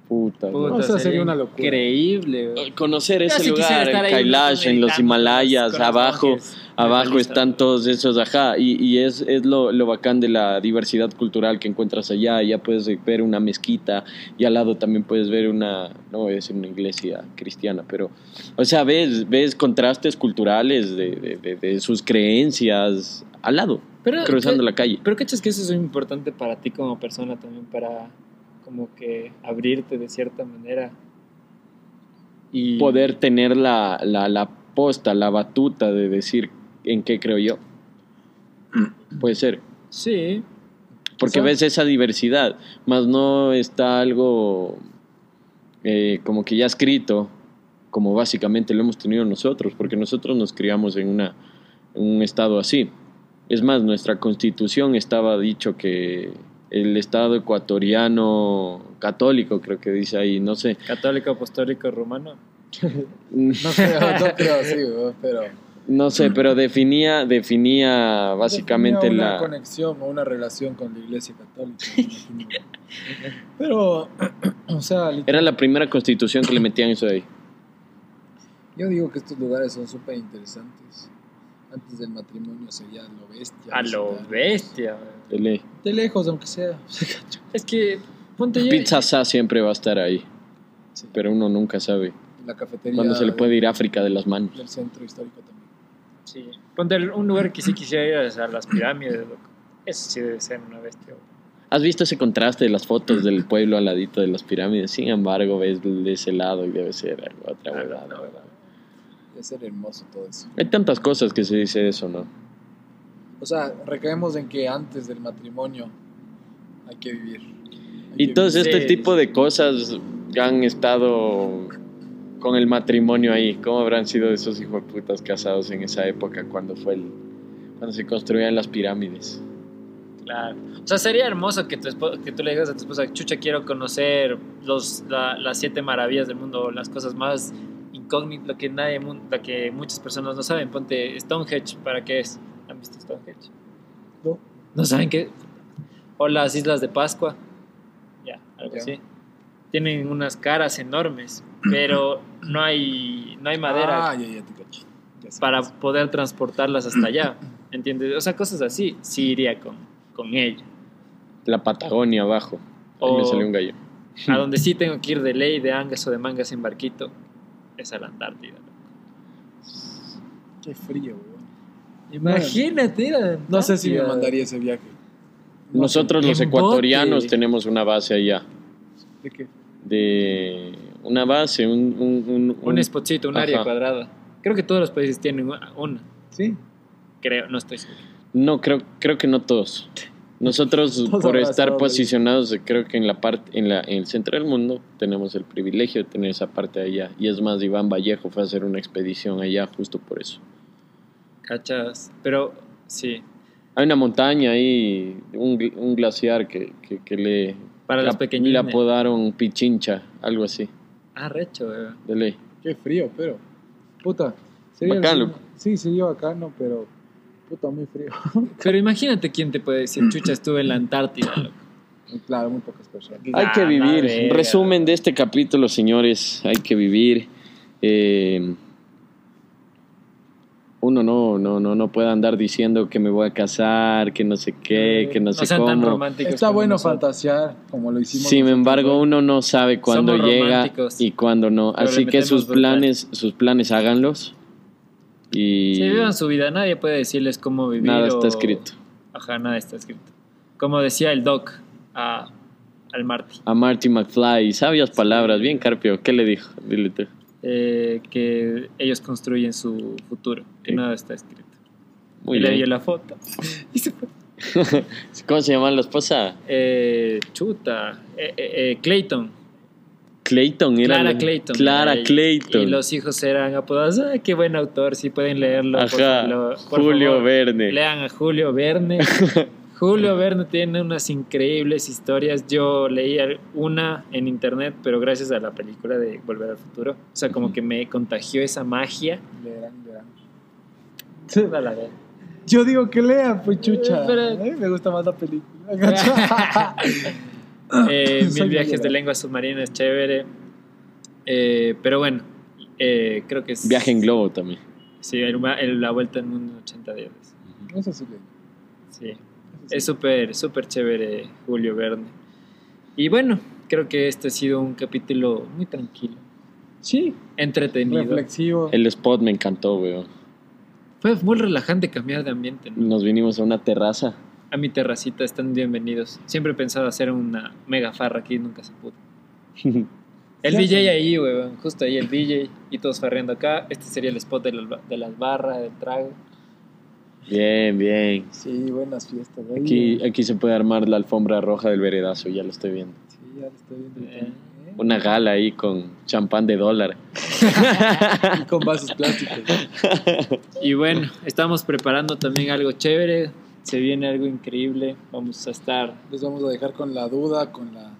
Puta. Puta, ¿no? o sea, sería una locura. Increíble. Conocer ese sí lugar, en Kailash, en los Himalayas, los abajo, están todos esos, ajá, y, y es, es lo, lo bacán de la diversidad cultural que encuentras allá, ya puedes ver una mezquita y al lado también puedes ver una, no voy a decir una iglesia cristiana, pero, o sea, ves, ves contrastes culturales de, de- de- de sus creencias al lado, Pero, cruzando ¿qué- la calle. Pero cachas que eso es muy importante para ti como persona también, para como que abrirte de cierta manera. Y Poder tener la, la, la posta, la batuta de decir en qué creo yo. Puede ser. Sí, Porque ves esa diversidad, más no está algo eh, como que ya escrito, como básicamente lo hemos tenido nosotros, porque nosotros nos criamos en, una, en un estado así. Es más, nuestra constitución estaba dicho que el estado ecuatoriano católico, creo que dice ahí, no sé, católico, apostólico, romano. No creo, no creo, sí, pero. No sé, pero definía, definía básicamente Tenía una la... conexión o una relación con la iglesia católica. me imagino. pero, o sea, Era la primera constitución que le metían eso ahí. yo digo que estos lugares son súper interesantes. Antes del matrimonio sería lo bestia. A lo bestia. güey. de ley. De lejos, aunque sea. Es que, ponte. Pizza Sa siempre va a estar ahí, Sí. pero uno nunca sabe La cafetería. cuándo se le puede ir África de las manos. Del centro histórico también. Sí. Ponte un lugar que sí quisiera ir es a las pirámides, loco. Eso sí debe ser una bestia. ¿Has visto ese contraste de las fotos del pueblo al ladito de las pirámides? Sin embargo, ves de ese lado y debe ser algo, otra Ah, huevada. no, no. Debe ser hermoso todo eso. Hay tantas cosas que se dice eso, ¿no? O sea, recaemos en que antes del matrimonio hay que vivir. Hay Y que todo vivir. este Sí. tipo de cosas han estado con el matrimonio ahí. ¿Cómo habrán sido esos hijos de putas casados en esa época cuando fue el, cuando se construían las pirámides? Claro. O sea, sería hermoso que, tu espo- que tú le digas a tu esposa, chucha, quiero conocer los, la- las siete maravillas del mundo, las cosas más incógnitas, lo que nadie, lo que muchas personas no saben. Ponte Stonehenge, ¿para qué es? ¿Han visto Stonehenge? No. ¿No saben qué? O las Islas de Pascua. Ya, algo así. Tienen unas caras enormes, pero no hay, no hay madera Ah, ya, ya te caché. Ya sé. para poder transportarlas hasta allá. ¿Entiendes? O sea, cosas así. Sí iría con, con ella. La Patagonia abajo. Ahí me salió un gallo. A donde sí tengo que ir de ley, de angas o de mangas en barquito, es a la Antártida. Qué frío, weón. Imagínate la No sé si me mandaría ese viaje. No Nosotros los bote. ecuatorianos tenemos una base allá. ¿De qué? De una base, un... Un, un, Un spotcito, un área cuadrada. Creo que todos los países tienen una. Sí. Creo, no estoy seguro. No, creo, creo que no todos. Nosotros, Todos por estar posicionados, creo que en la parte, en, la, en el centro del mundo, tenemos el privilegio de tener esa parte allá. Y es más, Iván Vallejo fue a hacer una expedición allá justo por eso. ¿Cachas? Pero sí, Hay una montaña ahí, un, un glaciar que, que, que le, para los la- pequeñines. le apodaron Pichincha, algo así, Ah, recho, weón. de ley. Qué frío, pero. Puta. Sería Bacán, el- loco. Sí, sería bacano, pero. Puta, muy frío. Pero imagínate quién te puede decir, chucha, estuve en la Antártida, loco. claro, muy pocas personas. Hay que vivir. Resumen de este capítulo, señores. Hay que vivir. Eh, uno no, no, no, no puede andar diciendo que me voy a casar, que no sé qué, que no, No sé sean tan cómo. románticos. Está bueno nosotros. fantasear, como lo hicimos. Sin embargo, ¿no? uno no sabe cuándo llega y cuándo no. Así que sus planes, sus planes háganlos. Y Si vivan su vida, nadie puede decirles cómo vivir. nada está o- escrito. Ajá, nada está escrito. Como decía el Doc a, al Marty, A Marty McFly, sabias palabras, bien Carpio. ¿Qué le dijo? Dile tú. eh, que ellos construyen su futuro, que Sí. nada está escrito. Muy y le dio bien. la foto. Y se fue. ¿Cómo se llama la esposa? Eh, chuta, eh, eh, eh, Clayton. Clayton era. Clara la- Clayton. Clara y- Clayton. Y los hijos eran apodados. ¡Ay, qué buen autor! Si pueden leerlo. Ajá. por Julio favor, Verne. Lean a Julio Verne. Julio Verne tiene unas increíbles historias. Yo leí una en internet, pero gracias a la película de Volver al Futuro. O sea, como que me contagió esa magia. Leerán, leerán. A la vez. Yo digo que lean, pues chucha. Pero- Eh, Me gusta más la película. Eh, mil viajes de lengua submarina es chévere. Eh, pero bueno, eh, creo que es. Viaje en globo también. Sí, el- el- la vuelta en mundo en 80 días. Eso sí leí. Sí. Eso sí. Es súper, súper chévere Julio Verne. Y bueno, creo que este ha sido un capítulo muy tranquilo, Sí, entretenido. reflexivo. El spot me encantó, weón. Fue muy relajante cambiar de ambiente. ¿no? Nos vinimos a una terraza. A mi terracita están bienvenidos. Siempre he pensado hacer una mega farra aquí, nunca se pudo. El. DJ ahí, weón, justo ahí el DJ y todos farreando acá. Este sería el spot de, la- de las barras, del trago. bien, bien. Sí, buenas fiestas. ahí, Aquí, aquí se puede armar la alfombra roja del veredazo, ya lo estoy viendo. Sí, ya lo estoy viendo. Eh. Una gala ahí con champán de dólar. Y con vasos plásticos. Y bueno, estamos preparando también algo chévere. Se viene algo increíble. Vamos a estar Les vamos a dejar con la duda, con la,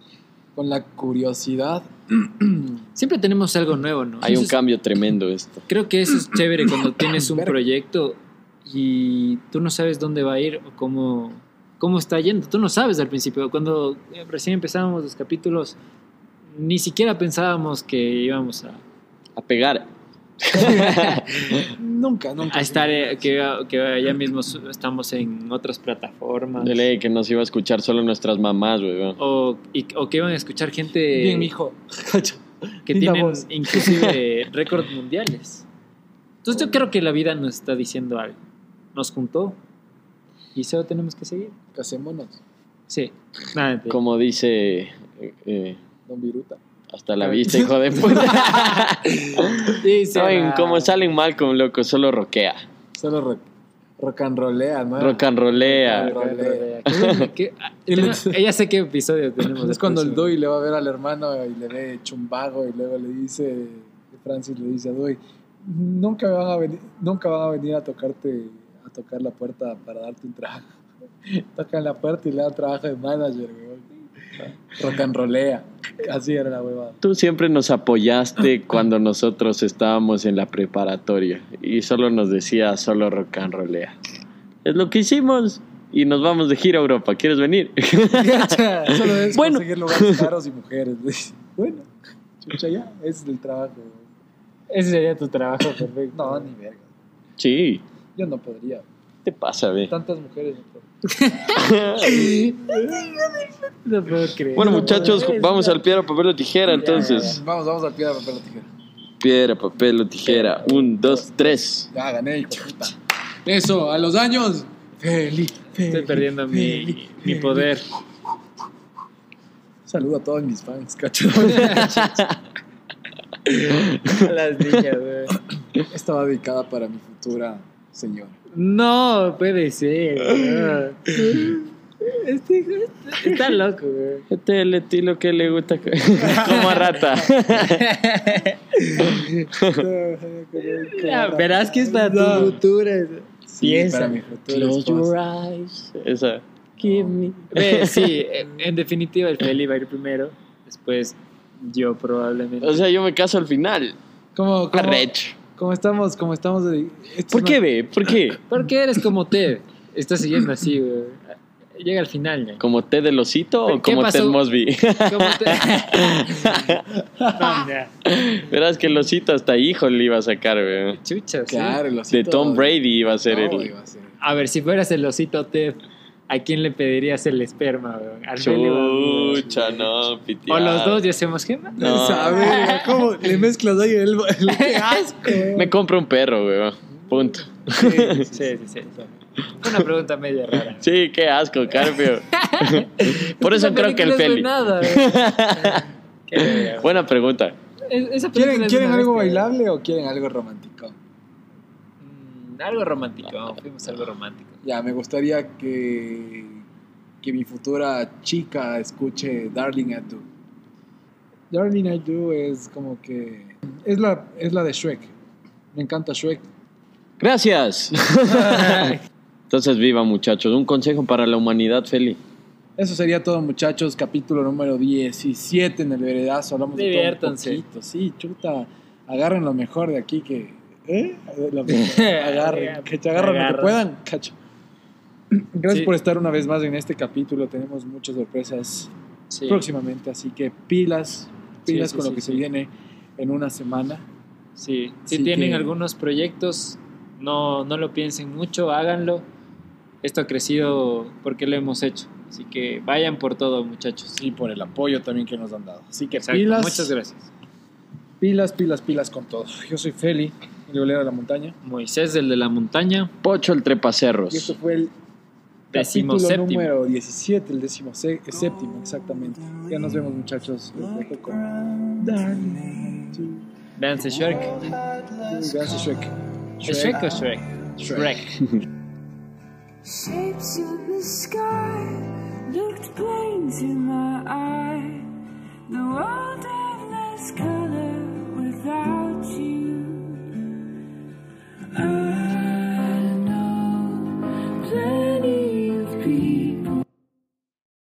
con la curiosidad. Siempre tenemos algo nuevo, ¿no? Hay un cambio tremendo esto. Creo que eso es chévere cuando tienes un proyecto y tú no sabes dónde va a ir o cómo, cómo está yendo. Tú no sabes al principio. Cuando recién empezábamos los capítulos, ni siquiera pensábamos que íbamos a, A pegar. Nunca, nunca. a estar, eh, que, que ya mismo estamos en otras plataformas. De ley que nos iba a escuchar solo nuestras mamás, weón. O, y- o que iban a escuchar gente Bien, mijo. que tienen voz. inclusive récords mundiales. Entonces yo creo que la vida nos está diciendo algo. Nos juntó y solo tenemos que seguir. Casémonos, Sí. Nada, te- Como dice, eh, eh, don Viruta. hasta la vista, hijo de puta. Sí, sí, Saben cómo salen mal con loco, solo roquea. Solo rock, rock and rollea, ¿no? Rock and rollea. Rock and rollea. Qué bueno, qué- ah, ella sé qué episodio tenemos. Es cuando el después, Doi le va a ver al hermano y le ve chumbago y luego le dice, Francis le dice a Doi, nunca van a venir, nunca van a venir a tocarte, a tocar la puerta para darte un trabajo. Tocan la puerta y le dan trabajo de manager, weón. Rock and rollea. Así era la huevada. Tú siempre nos apoyaste cuando nosotros estábamos en la preparatoria y solo nos decía solo rock and rollea. Es lo que hicimos y nos vamos de gira a Europa. ¿Quieres venir? Solo es Bueno. conseguir lugares caros y mujeres. Bueno, chucha ya, ese es el trabajo. Ese sería tu trabajo perfecto. No, ni verga. sí. Yo no podría. ¿Qué te pasa, ve? Tantas mujeres no puedo. No puedo creer. Bueno, muchachos, vamos al piedra, papel o tijera, entonces. Vamos, vamos al piedra, papel o tijera. Piedra, papel o tijera. Un, dos, tres. Ya gané, hijo puta. Eso, a los años. Feliz. Estoy perdiendo mi, mi poder. Saludo a todos mis fans, cacho. A las niñas, güey. Esta va dedicada para mi futura señora. No, puede ser. no. Este hijo está, loco, güey. Este es el estilo que le gusta como a rata. Ya, verás que es para tu No. futura. Sí, Piensa. para mi futura Close your eyes. Esa. Give me. Ve, sí, en en definitiva el Feli va a ir primero. Después yo probablemente. O sea, yo me caso al final. ¿Cómo, cómo, Arrecho. Cómo estamos? ¿Cómo estamos? de- ¿Por qué, ve? ¿Por qué? ¿Por qué eres como Ted? Estás siguiendo así, güey. Llega al final, ya. ¿Como Ted del osito o ¿Qué como pasó? Ted Mosby? ¿Cómo te... Verás que el osito hasta hijo le iba a sacar, weón. Chucha, sí. Claro, el De osito- Tom Brady iba a ser No, el. iba a ser- A ver, si fueras el osito Ted, ¿a quién le pedirías el esperma, güey? ¿Al? Chucha, no, pitiado. O los dos y hacemos gema. No. A ver, ¿cómo le mezclas ahí el, el qué asco? Me compro un perro, weón. Punto. Sí, sí, sí. Fue una pregunta media rara. Sí, qué asco, Carpio. Por eso creo que el Feli. nada, güey. Qué. Buena pregunta. Es- ¿Quieren, ¿quieren algo bestia. bailable o quieren algo romántico? Mm, algo romántico, fuimos algo romántico. Ya, me gustaría que, que mi futura chica escuche Darling at Do. Darling I Do es como que. Es la, es la de Shrek. Me encanta Shrek. Gracias. Entonces, viva muchachos. Un consejo para la humanidad, Feli. Eso sería todo, muchachos. Capítulo número 17 en el Veredazo. Hablamos de todo un poquito. Sí, chuta. Agarren lo mejor de aquí que. ¿Eh? Agarren. Que te agarren lo que puedan, cacho. Gracias Sí. por estar una vez más en este capítulo. Tenemos muchas sorpresas Sí. próximamente. Así que pilas. Pilas sí, con lo sí, que se viene en una semana. Sí, si tienen que- algunos proyectos, no, no lo piensen mucho, háganlo. Esto ha crecido porque lo hemos hecho. Así que vayan por todo, muchachos. Y por el apoyo también que nos han dado. Así que Exacto, pilas. Muchas gracias. Pilas, pilas, pilas con todo. Yo soy Feli, el violero de la montaña. Moisés, el de la montaña. Pocho el Y esto trepacerros. fue el Decimo capítulo séptimo. número 17, el décimo eh, séptimo, exactamente. Ya nos vemos, muchachos. Les Shrek. Shrek. Shrek o Shrek? Shrek. Shrek. Shapes of the sky looked plain to my eye. The world had less color without you. Ah.